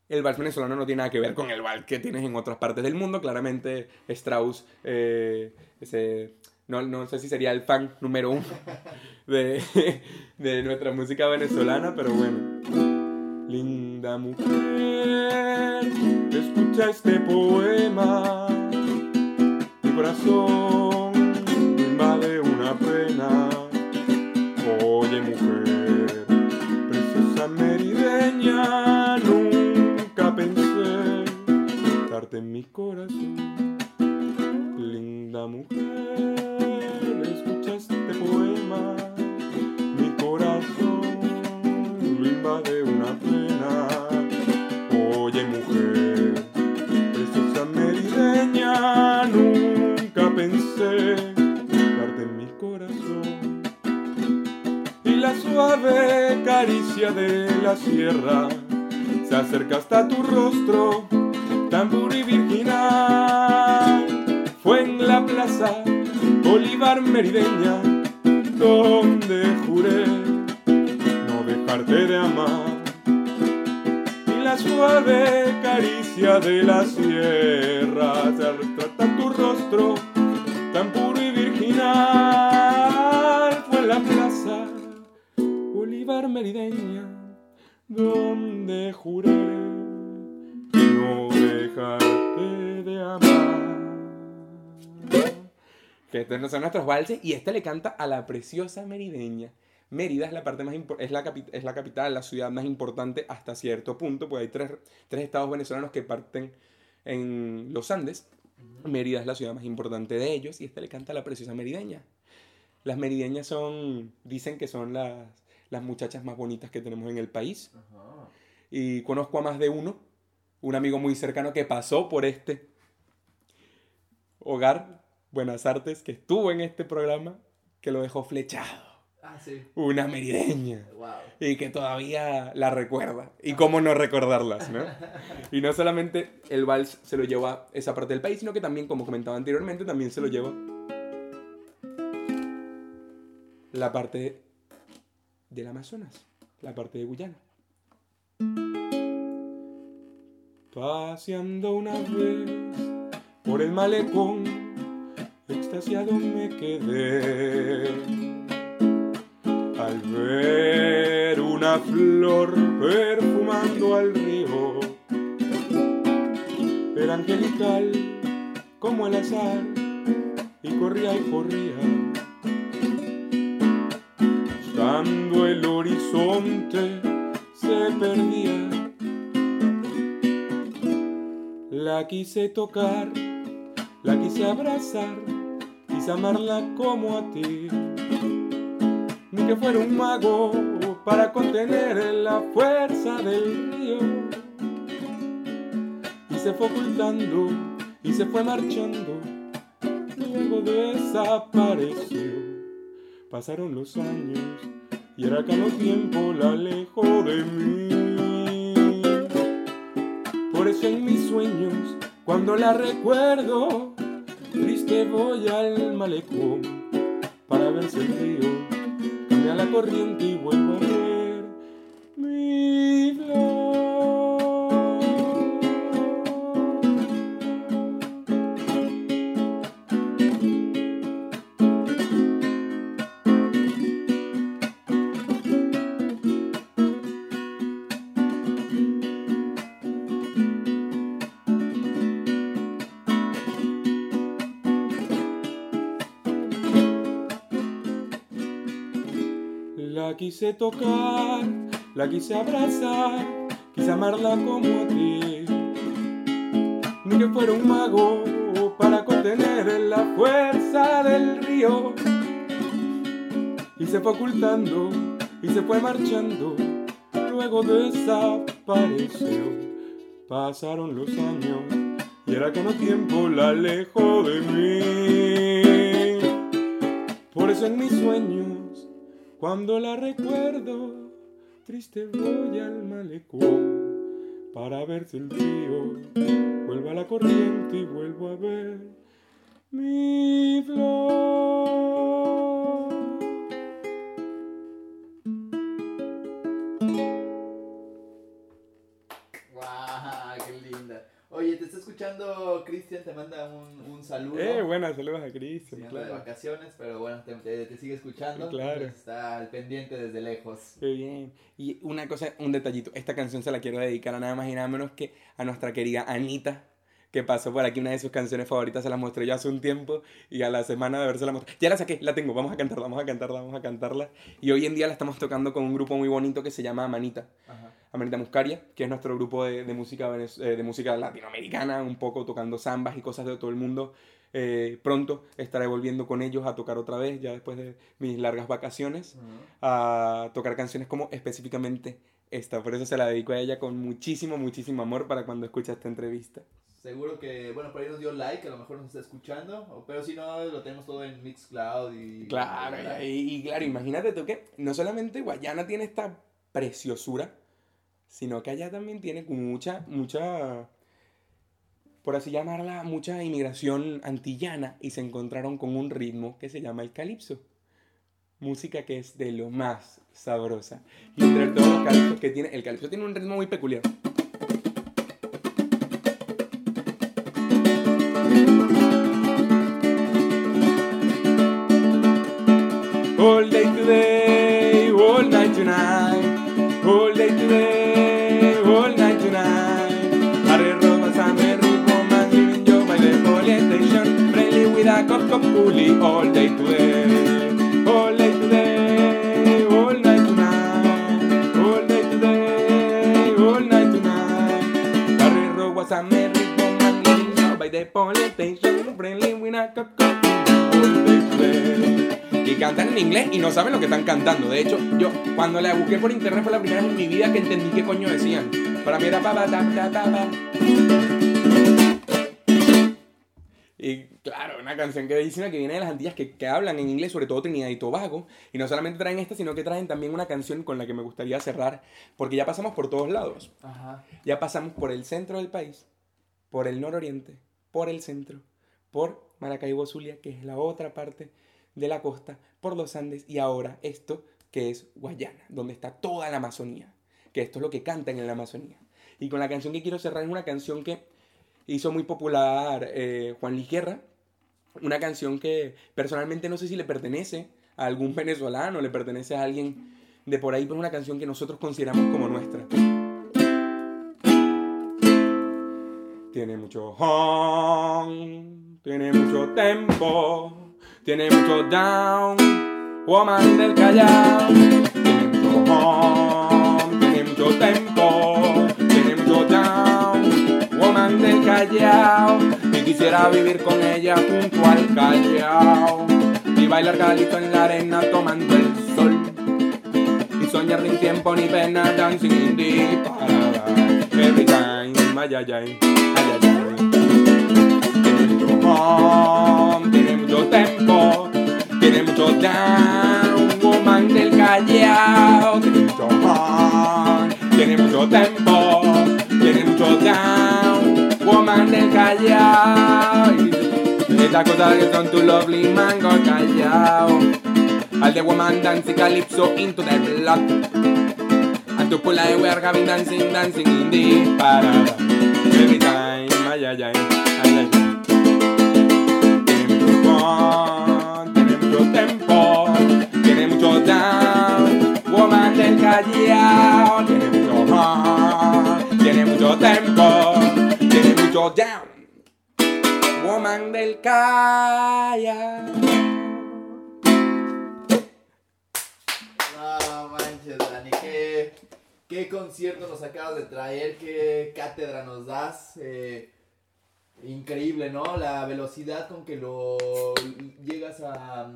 El vals venezolano no tiene nada que ver con el vals que tienes en otras partes del mundo. Claramente Strauss, eh, ese, no, no, sé si sería el fan número uno de, de nuestra música venezolana, pero bueno. Linda mujer, escucha este poema. Mi corazón invade una pena. Oye, mujer, preciosa merideña, nunca pensé darte en mi corazón. Linda mujer, escucha este poema. Mi corazón lo invade una pena. Oye, mujer, preciosa merideña, nunca pensé darte en mi corazón. Y la suave caricia de la sierra se acerca hasta tu rostro, tan puro y virginal. Plaza Bolívar merideña, donde juré no dejarte de amar. Y la suave caricia de la sierra se retrata tu rostro, tan puro y virginal. Fue en la plaza Bolívar merideña, donde juré no dejarte de amar. Que estos son nuestros valses y este le canta a la preciosa merideña. Mérida es la parte más es la, es la capital, la ciudad más importante hasta cierto punto, pues hay tres, tres estados venezolanos que parten en los Andes. Mérida es la ciudad más importante de ellos y este le canta a la preciosa merideña. Las merideñas son, dicen que son las, las muchachas más bonitas que tenemos en el país y conozco a más de uno, un amigo muy cercano que pasó por este hogar, Buenas Artes, que estuvo en este programa, que lo dejó flechado. Ah, sí. Una merideña. Wow. Y que todavía la recuerda. Y cómo no recordarlas, ¿no? Y no solamente el vals se lo lleva esa parte del país, sino que también, como comentaba anteriormente, también se lo lleva la parte del Amazonas, la parte de Guyana. Paseando una vez por el malecón, extasiado me quedé al ver una flor perfumando al río. Era angelical como el azar y corría y corría. Buscando el horizonte se perdía. La quise tocar, la quise abrazar, amarla como a ti ni que fuera un mago para contener la fuerza del río. Y se fue ocultando y se fue marchando, luego desapareció. Pasaron los años y era que no tiempo la alejó de mí. Por eso en mis sueños, cuando la recuerdo, triste voy al malecón para ver si el río cambia la corriente y vuelvo a quise tocar, la quise abrazar, quise amarla como a ti. Ni que fuera un mago para contener la fuerza del río. se fue ocultando y se fue marchando, luego desapareció. Pasaron los años y era que no tiempo la alejó de mí. Por eso en mis sueños, cuando la recuerdo, triste voy al malecón para ver el río vuelve a la corriente y vuelvo a ver mi flor. Escuchando Cristian, te manda un, un saludo. Eh, buenas, saludos a Cristian, anda de claro. vacaciones, pero bueno, te, te- te sigue escuchando. Claro. Está al pendiente desde lejos. Qué bien. Y una cosa, un detallito. Esta canción se la quiero dedicar a nada más y nada menos que a nuestra querida Anita, que pasó por aquí una de sus canciones favoritas. Se la mostré yo hace un tiempo y a la semana de haberse la mostrado. Ya la saqué, la tengo. Vamos a cantarla, vamos a cantarla, vamos a cantarla. Y hoy en día la estamos tocando con un grupo muy bonito que se llama Amanita. Ajá. Amanita Muscaria, que es nuestro grupo de, de música, eh, de música latinoamericana, un poco tocando zambas y cosas de todo el mundo. Eh, pronto estaré volviendo con ellos a tocar otra vez, ya después de mis largas vacaciones a tocar canciones como específicamente esta. Por eso se la dedico a ella con muchísimo, muchísimo amor para cuando escuche esta entrevista. Seguro que, bueno, por ahí nos dio like, a lo mejor nos está escuchando, pero si no, lo tenemos todo en Mixcloud y... Claro, y, y claro, imagínate tú que no solamente Guayana tiene esta preciosura, sino que allá también tiene mucha, mucha, por así llamarla, mucha inmigración antillana y se encontraron con un ritmo que se llama el calipso. Música que es de lo más sabrosa. Y entre todos los calipsos que tiene, el calipso tiene un ritmo muy peculiar. All day today, all night tonight. All day today, all night tonight. Harry Roba, Sammy, Rick Man, living Joe by the police station. Friendly with a cop, cop, coolie. All day today, all day all night tonight. All day today, all night tonight. Harry Roba, Sammy, Rick Man, living Joe by the police station. Friendly with a cop, cop, coolie. All day today y cantan en inglés y no saben lo que están cantando. De hecho, yo cuando la busqué por internet fue la primera vez en mi vida que entendí qué coño decían. Para mí era pa pa ta ta ta pa. Y claro, una canción que bellísima que viene de las Antillas que, que hablan en inglés, sobre todo Trinidad y Tobago. Y no solamente traen esta, sino que traen también una canción con la que me gustaría cerrar, porque ya pasamos por todos lados. Ajá. Ya pasamos por el centro del país, por el nororiente, por el centro, por Maracaibo Zulia, que es la otra parte de la costa, por los Andes y ahora esto que es Guayana, donde está toda la Amazonía, que esto es lo que cantan en la Amazonía. Y con la canción que quiero cerrar es una canción que hizo muy popular eh, Juan Luis Guerra, una canción que personalmente no sé si le pertenece a algún venezolano, le pertenece a alguien de por ahí, pero es una canción que nosotros consideramos como nuestra. Tiene mucho hon, tiene mucho tempo, tiene mucho down, woman del Callao. Tiene mucho hon, tiene mucho tempo, tiene mucho down, woman del Callao. Y quisiera vivir con ella junto al Callao. Y bailar calito en la arena tomando el sol. Y soñar sin tiempo ni pena dancing in the paradise every time ay ay ay ay tiene mucho home mucho tempo tiene mucho down woman del Callao tiene mucho tiene mucho tempo tiene mucho down woman del Callao esta cosa que son tu lovely mango Callao All the woman dancing calypso into the block. And to pull away, we are having dancing, dancing in parada. Every time, ay, ay, ay, ay, ay. Tiene mucho fun, tiene mucho tempo, tiene mucho down. Woman del Callao, tiene mucho fun, tiene mucho tempo, tiene mucho down. Woman del Callao. No manches, Dani, qué, qué concierto nos acabas de traer, qué cátedra nos das. eh, Increíble, ¿no? La velocidad con que lo llegas a,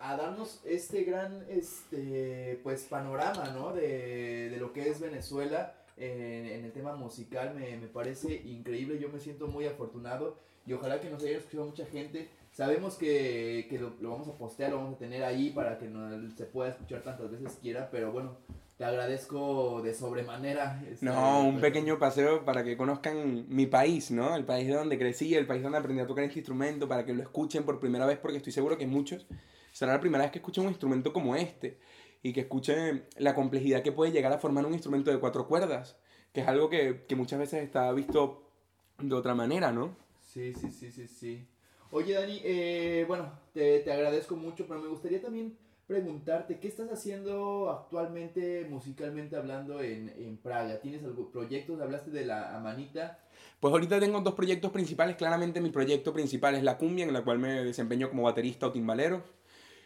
a darnos este gran este pues panorama, ¿no? De, de lo que es Venezuela en, en el tema musical me, me, parece increíble. Yo me siento muy afortunado y ojalá que nos haya escuchado mucha gente. Sabemos que, que lo, lo, vamos a postear, lo vamos a tener ahí para que no, se pueda escuchar tantas veces quiera, pero bueno, te agradezco de sobremanera. No, un pequeño paseo para que conozcan mi país, ¿no? El país de donde crecí, el país donde aprendí a tocar este instrumento, para que lo escuchen por primera vez, porque estoy seguro que muchos será la primera vez que escuchen un instrumento como este y que escuchen la complejidad que puede llegar a formar un instrumento de cuatro cuerdas, que es algo que, que muchas veces está visto de otra manera, ¿no? Sí, sí, sí, sí, sí. Oye, Dani, eh, bueno, te, te agradezco mucho, pero me gustaría también preguntarte, ¿qué estás haciendo actualmente musicalmente hablando en, en Praga? ¿Tienes algún proyectos? Hablaste de la Amanita. Pues ahorita tengo dos proyectos principales. Claramente mi proyecto principal es la cumbia, en la cual me desempeño como baterista o timbalero.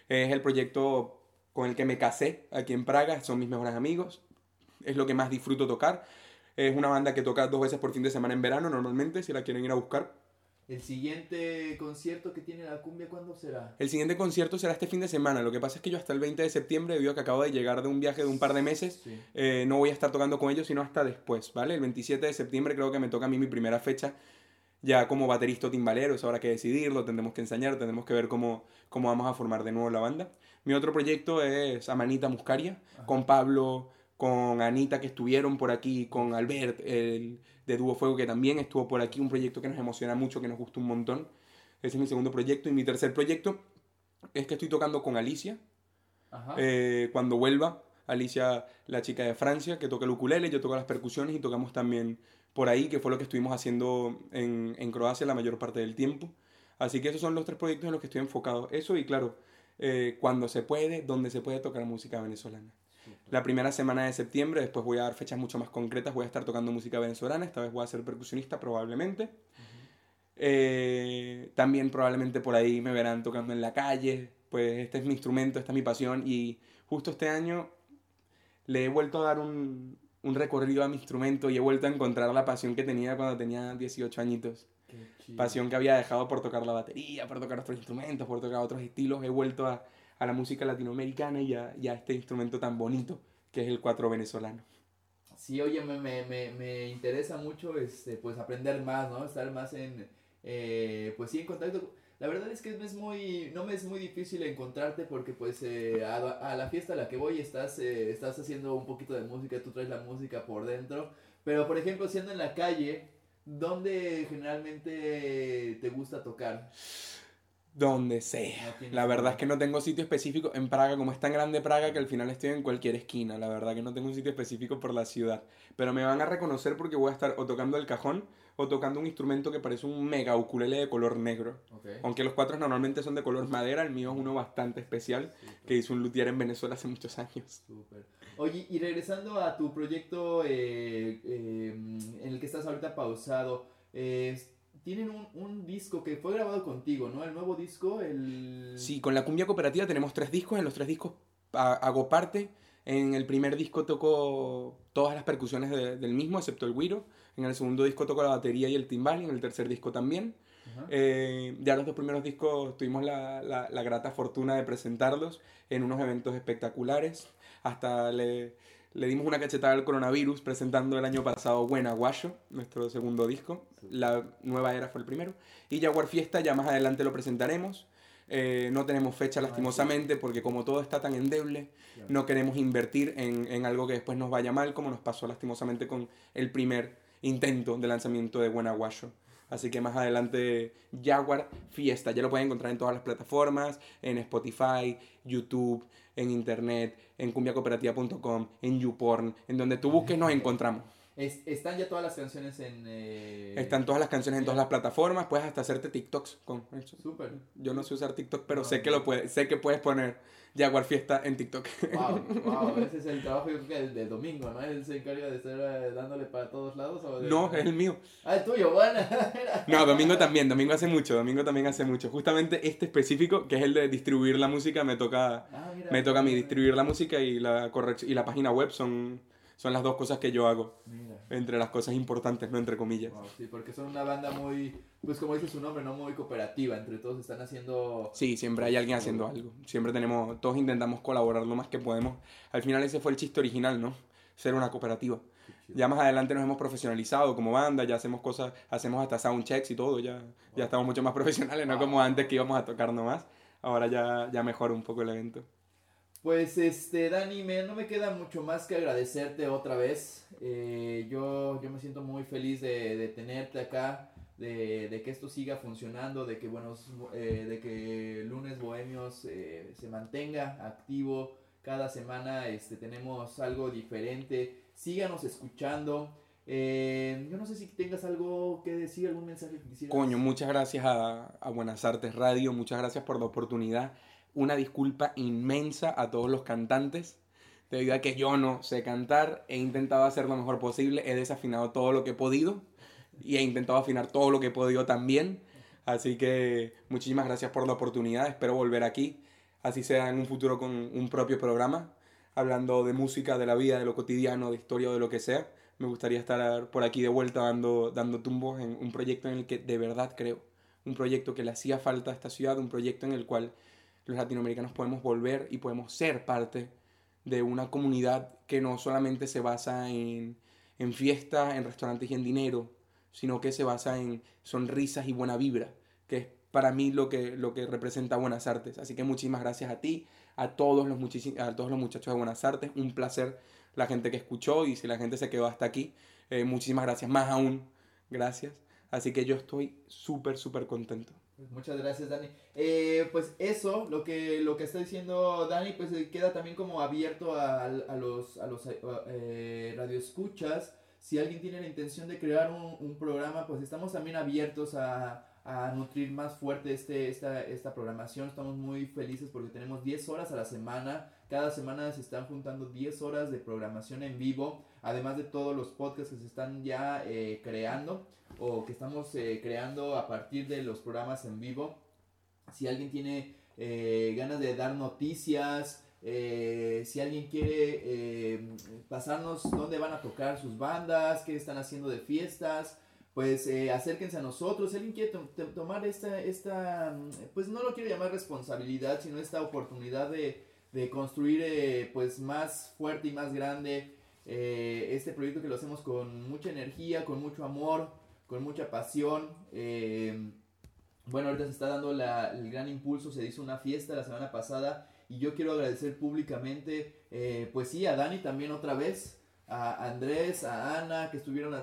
Es el proyecto con el que me casé aquí en Praga, son mis mejores amigos. Es lo que más disfruto tocar. Es una banda que toca dos veces por fin de semana en verano normalmente, si la quieren ir a buscar. ¿El siguiente concierto que tiene la cumbia cuándo será? El siguiente concierto será este fin de semana. Lo que pasa es que yo hasta el 20 de septiembre, debido a que acabo de llegar de un viaje de un par de meses, sí. eh, no voy a estar tocando con ellos, sino hasta después, ¿vale? El 27 de septiembre creo que me toca a mí mi primera fecha ya como baterista o timbalero. Eso habrá que decidirlo, tendremos que enseñar, tendremos que ver cómo, cómo vamos a formar de nuevo la banda. Mi otro proyecto es Amanita Muscaria, Ajá. con Pablo, con Anita que estuvieron por aquí, con Albert, el de Dúo Fuego que también estuvo por aquí, un proyecto que nos emociona mucho, que nos gusta un montón. Ese es mi segundo proyecto. Y mi tercer proyecto es que estoy tocando con Alicia. Eh, cuando vuelva, Alicia, la chica de Francia, que toca el ukulele, yo toco las percusiones y tocamos también por ahí, que fue lo que estuvimos haciendo en, en Croacia la mayor parte del tiempo. Así que esos son los tres proyectos en los que estoy enfocado. Eso y claro, eh, cuando se puede, donde se puede tocar música venezolana. La primera semana de septiembre, después voy a dar fechas mucho más concretas, voy a estar tocando música venezolana, esta vez voy a ser percusionista probablemente. Uh -huh. eh, también probablemente por ahí me verán tocando en la calle, pues este es mi instrumento, esta es mi pasión y justo este año le he vuelto a dar un, un recorrido a mi instrumento y he vuelto a encontrar la pasión que tenía cuando tenía 18 añitos. Pasión que había dejado por tocar la batería, por tocar otros instrumentos, por tocar otros estilos. He vuelto a, a la música latinoamericana y a, y este instrumento tan bonito que es el cuatro venezolano. Sí, oye, me, me, me interesa mucho este, pues aprender más, ¿no? Estar más en, eh, pues sí, en contacto. La verdad es que es muy, no me es muy difícil encontrarte porque pues eh, a, a, la fiesta a la que voy estás, eh, estás haciendo un poquito de música, tú traes la música por dentro. Pero por ejemplo, siendo en la calle, ¿dónde generalmente te gusta tocar? Donde sea. No la verdad es que no tengo sitio específico en Praga, como es tan grande Praga que al final estoy en cualquier esquina. La verdad que no tengo un sitio específico por la ciudad. Pero me van a reconocer porque voy a estar o tocando el cajón o tocando un instrumento que parece un mega ukulele de color negro. Okay. Aunque los cuatro normalmente son de color madera, el mío es uno bastante especial Super. que hizo un luthier en Venezuela hace muchos años. Super. Oye, y regresando a tu proyecto eh, eh, en el que estás ahorita pausado, eh, tienen un, un, disco que fue grabado contigo, ¿no? El nuevo disco, el... Sí, con la cumbia cooperativa tenemos tres discos, en los tres discos hago parte. En el primer disco toco todas las percusiones de, del mismo, excepto el güiro. En el segundo disco toco la batería y el timbal, y en el tercer disco también. Uh -huh. eh, ya los dos primeros discos tuvimos la, la, la, grata fortuna de presentarlos en unos eventos espectaculares. Hasta le, le dimos una cachetada al coronavirus presentando el año pasado Buena Guayo, nuestro segundo disco. La nueva era fue el primero. Y Jaguar Fiesta ya más adelante lo presentaremos. Eh, no tenemos fecha lastimosamente porque como todo está tan endeble, no queremos invertir en, en, algo que después nos vaya mal como nos pasó lastimosamente con el primer intento de lanzamiento de Buena Guayo. Así que más adelante Jaguar Fiesta, ya lo pueden encontrar en todas las plataformas, en Spotify, YouTube, en internet, en cumbiacooperativa.com, en YouPorn, en donde tú busques nos encontramos. Es, ¿Están ya todas las canciones en...? Eh... Están todas las canciones en todas las plataformas, puedes hasta hacerte TikToks con eso. Súper. Yo no sé usar TikTok, pero no, sé, que lo puedes, sé que puedes poner Jaguar Fiesta en TikTok. Wow, wow, ese es el trabajo yo creo que el de Domingo, ¿no? Él se encarga de estar eh, dándole para todos lados. ¿o de... No, es el mío. Ah, el tuyo, bueno. no, Domingo también, Domingo hace mucho, Domingo también hace mucho. Justamente este específico, que es el de distribuir la música, me toca, ah, mira, me toca a mí distribuir la música y la, y la página web son Son las dos cosas que yo hago. Mira. Entre las cosas importantes, no entre comillas. Wow, sí, porque son una banda muy, pues como dice su nombre, ¿no? Muy cooperativa. Entre todos están haciendo... Sí, siempre hay alguien haciendo algo. Siempre tenemos, todos intentamos colaborar lo más que podemos. Al final ese fue el chiste original, ¿no? Ser una cooperativa. Ya más adelante nos hemos profesionalizado como banda, ya hacemos cosas, hacemos hasta sound checks y todo, ya, ya estamos mucho más profesionales, no como antes que íbamos a tocar nomás. Ahora ya, ya mejora un poco el evento. Pues este, Dani, me, no me queda mucho más que agradecerte otra vez. Eh, yo, yo me siento muy feliz de, de tenerte acá, de, de, que esto siga funcionando, de que, buenos, eh, de que Lunes Bohemios eh, se mantenga activo. Cada semana este, tenemos algo diferente. Síganos escuchando. Eh, yo no sé si tengas algo que decir, algún mensaje que quisieras. Coño, muchas gracias a, a Buenas Artes Radio, muchas gracias por la oportunidad. Una disculpa inmensa a todos los cantantes, debido a que yo no sé cantar, he intentado hacer lo mejor posible, he desafinado todo lo que he podido y he intentado afinar todo lo que he podido también. Así que muchísimas gracias por la oportunidad, espero volver aquí, así sea en un futuro con un propio programa, hablando de música, de la vida, de lo cotidiano, de historia de lo que sea me gustaría estar por aquí de vuelta dando, dando tumbos en un proyecto en el que de verdad creo, un proyecto que le hacía falta a esta ciudad, un proyecto en el cual los latinoamericanos podemos volver y podemos ser parte de una comunidad que no solamente se basa en, en fiestas, en restaurantes y en dinero, sino que se basa en sonrisas y buena vibra, que es para mí lo que, lo que representa Buenas Artes. Así que muchísimas gracias a ti, a todos los, a todos los muchachos de Buenas Artes, un placer la gente que escuchó y si la gente se quedó hasta aquí, eh, muchísimas gracias, más aún, gracias. Así que yo estoy súper, súper contento. Muchas gracias, Dani. Eh, pues eso, lo que, lo que está diciendo Dani, pues eh, queda también como abierto a, a los, a los eh, radioescuchas. Si alguien tiene la intención de crear un, programa, pues estamos también abiertos a, a nutrir más fuerte este, esta, esta programación. Estamos muy felices porque tenemos 10 horas a la semana. Cada semana se están juntando 10 horas de programación en vivo, además de todos los podcasts que se están ya eh, creando o que estamos eh, creando a partir de los programas en vivo. Si alguien tiene eh, ganas de dar noticias, eh, si alguien quiere eh, pasarnos dónde van a tocar sus bandas, qué están haciendo de fiestas, pues eh, acérquense a nosotros. Si alguien quiere to tomar esta, esta, pues no lo quiero llamar responsabilidad, sino esta oportunidad de, de construir eh, pues más fuerte y más grande eh, este proyecto que lo hacemos con mucha energía, con mucho amor, con mucha pasión. Eh, bueno, ahorita se está dando la, el gran impulso, se hizo una fiesta la semana pasada y yo quiero agradecer públicamente, eh, pues sí, a Dani también otra vez, a Andrés, a Ana, que estuvieron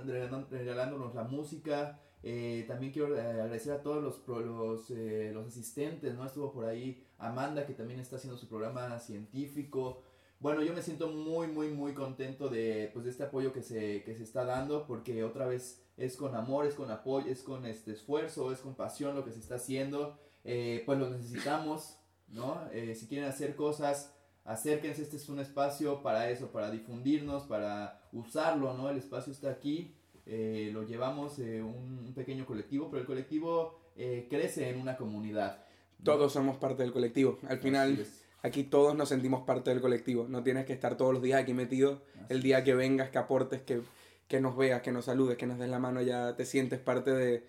regalándonos la música. Eh, también quiero eh, agradecer a todos los, los, eh, los, asistentes, ¿no? Estuvo por ahí Amanda, que también está haciendo su programa científico. Bueno, yo me siento muy, muy, muy contento de, pues, de este apoyo que se, que se está dando, porque otra vez es con amor, es con apoyo, es con este esfuerzo, es con pasión lo que se está haciendo. Eh, pues lo necesitamos, ¿no? Eh, si quieren hacer cosas, acérquense, este es un espacio para eso, para difundirnos, para usarlo, ¿no? El espacio está aquí, eh, lo llevamos un, un, pequeño colectivo, pero el colectivo crece en una comunidad. Todos somos parte del colectivo. Al final, aquí todos nos sentimos parte del colectivo. No tienes que estar todos los días aquí metido. Así el día que vengas, que aportes, que, que nos veas, que nos saludes, que nos des la mano, ya te sientes parte de,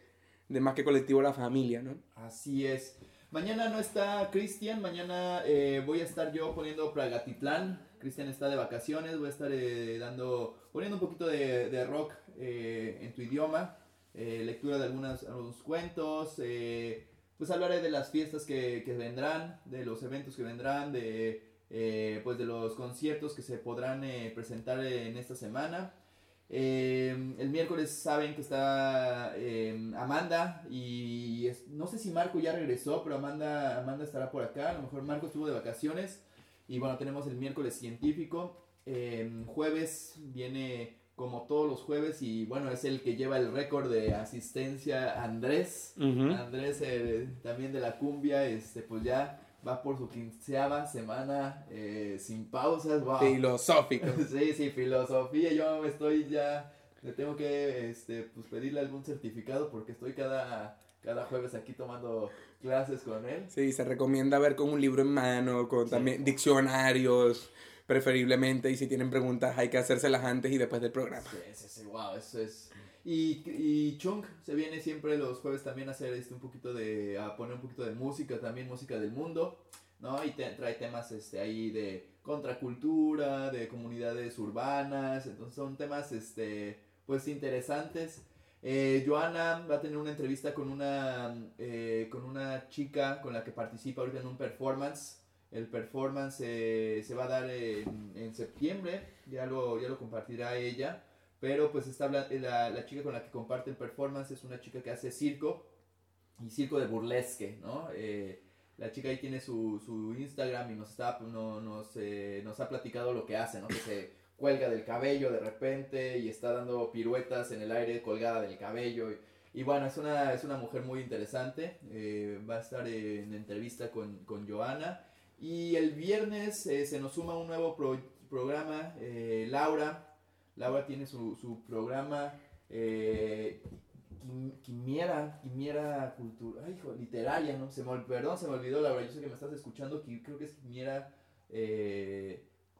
de más que colectivo la familia, ¿no? Así es. Mañana no está Cristian, mañana eh, voy a estar yo poniendo Pragatitlán. Cristian está de vacaciones, voy a estar eh, dando, poniendo un poquito de, de rock eh, en tu idioma, lectura de algunas, algunos cuentos, pues hablaré de las fiestas que, que, vendrán, de los eventos que vendrán, de, pues de los conciertos que se podrán presentar en esta semana. Eh, el miércoles saben que está eh, Amanda y es, no sé si Marco ya regresó, pero Amanda, Amanda estará por acá. A lo mejor Marco estuvo de vacaciones. Y bueno, tenemos el miércoles científico. Eh, jueves viene como todos los jueves y bueno, es el que lleva el récord de asistencia Andrés. Uh -huh. Andrés eh, también de la cumbia, este pues ya va por su quinceava semana eh, sin pausas. Wow. Filosófico. sí, sí, filosofía. Yo estoy ya, le tengo que este, pues, pedirle algún certificado porque estoy cada, cada jueves aquí tomando clases con él. Sí, se recomienda ver con un libro en mano, con sí. también diccionarios, preferiblemente, y si tienen preguntas hay que hacérselas antes y después del programa. Sí, sí, sí, wow, eso es... Y, y Chung se viene siempre los jueves también a hacer este, un poquito de, a poner un poquito de música, también música del mundo, ¿no? Y trae temas este, ahí de contracultura, de comunidades urbanas, entonces son temas, este, pues interesantes. Eh, Joana va a tener una entrevista con una, eh, con una chica con la que participa ahorita en un performance. El performance eh, se va a dar en, en, septiembre, ya lo, ya lo compartirá ella. Pero pues está la, la, chica con la que comparte el performance es una chica que hace circo y circo de burlesque, ¿no? la chica ahí tiene su, su Instagram y nos, está, no, nos, nos ha platicado lo que hace, ¿no? Que se cuelga del cabello de repente y está dando piruetas en el aire colgada del cabello. Y, bueno, es una, es una mujer muy interesante. Eh, va a estar en entrevista con, con Joana. Y el viernes eh, se nos suma un nuevo programa, eh, Laura. Laura tiene su, su programa Quimiera, Quimiera Cultura, hijo, literaria, ¿no? Se me, perdón, se me olvidó, Laura, yo sé que me estás escuchando, creo que es Quimiera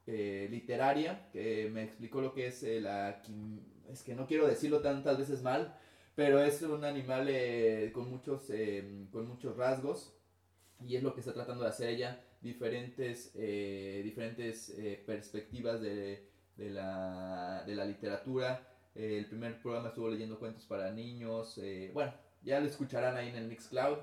eh, literaria, que me explicó lo que es eh, la... Es que no quiero decirlo tantas veces mal, pero es un animal eh, con, muchos, con muchos rasgos y es lo que está tratando de hacer ella, diferentes, diferentes perspectivas de, de, la, de la literatura. el primer programa estuvo leyendo cuentos para niños, bueno, ya lo escucharán ahí en el Mixcloud.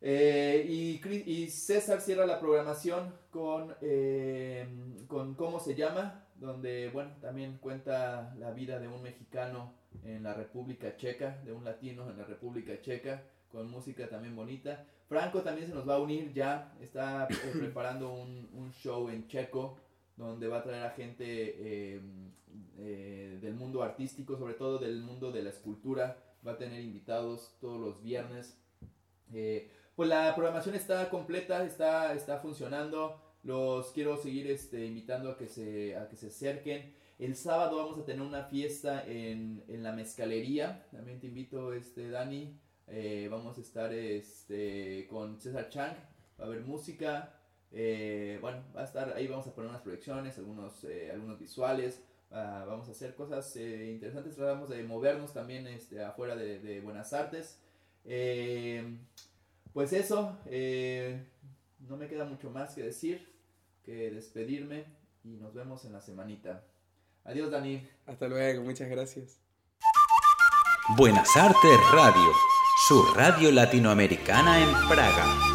Eh, y, César cierra la programación con, eh, con cómo se llama, donde, bueno, también cuenta la vida de un mexicano en la República Checa, de un latino en la República Checa, con música también bonita. Franco también se nos va a unir ya, está eh, preparando un, un, show en checo, donde va a traer a gente del mundo artístico, sobre todo del mundo de la escultura, va a tener invitados todos los viernes. Eh, pues la programación está completa, está, está funcionando. Los quiero seguir este, invitando a que, se, a que se acerquen. El sábado vamos a tener una fiesta en, en la mezcalería. También te invito, este, Dani. Eh, vamos a estar este, con César Chang. Va a haber música. Eh, bueno, va a estar ahí. Vamos a poner unas proyecciones, algunos, eh, algunos visuales. vamos a hacer cosas interesantes. Tratamos de movernos también este, afuera de, de Buenas Artes. Pues eso, eh, no me queda mucho más que decir que despedirme y nos vemos en la semanita. Adiós, Dani. Hasta luego, muchas gracias. Buenas Artes Radio, su radio latinoamericana en Praga.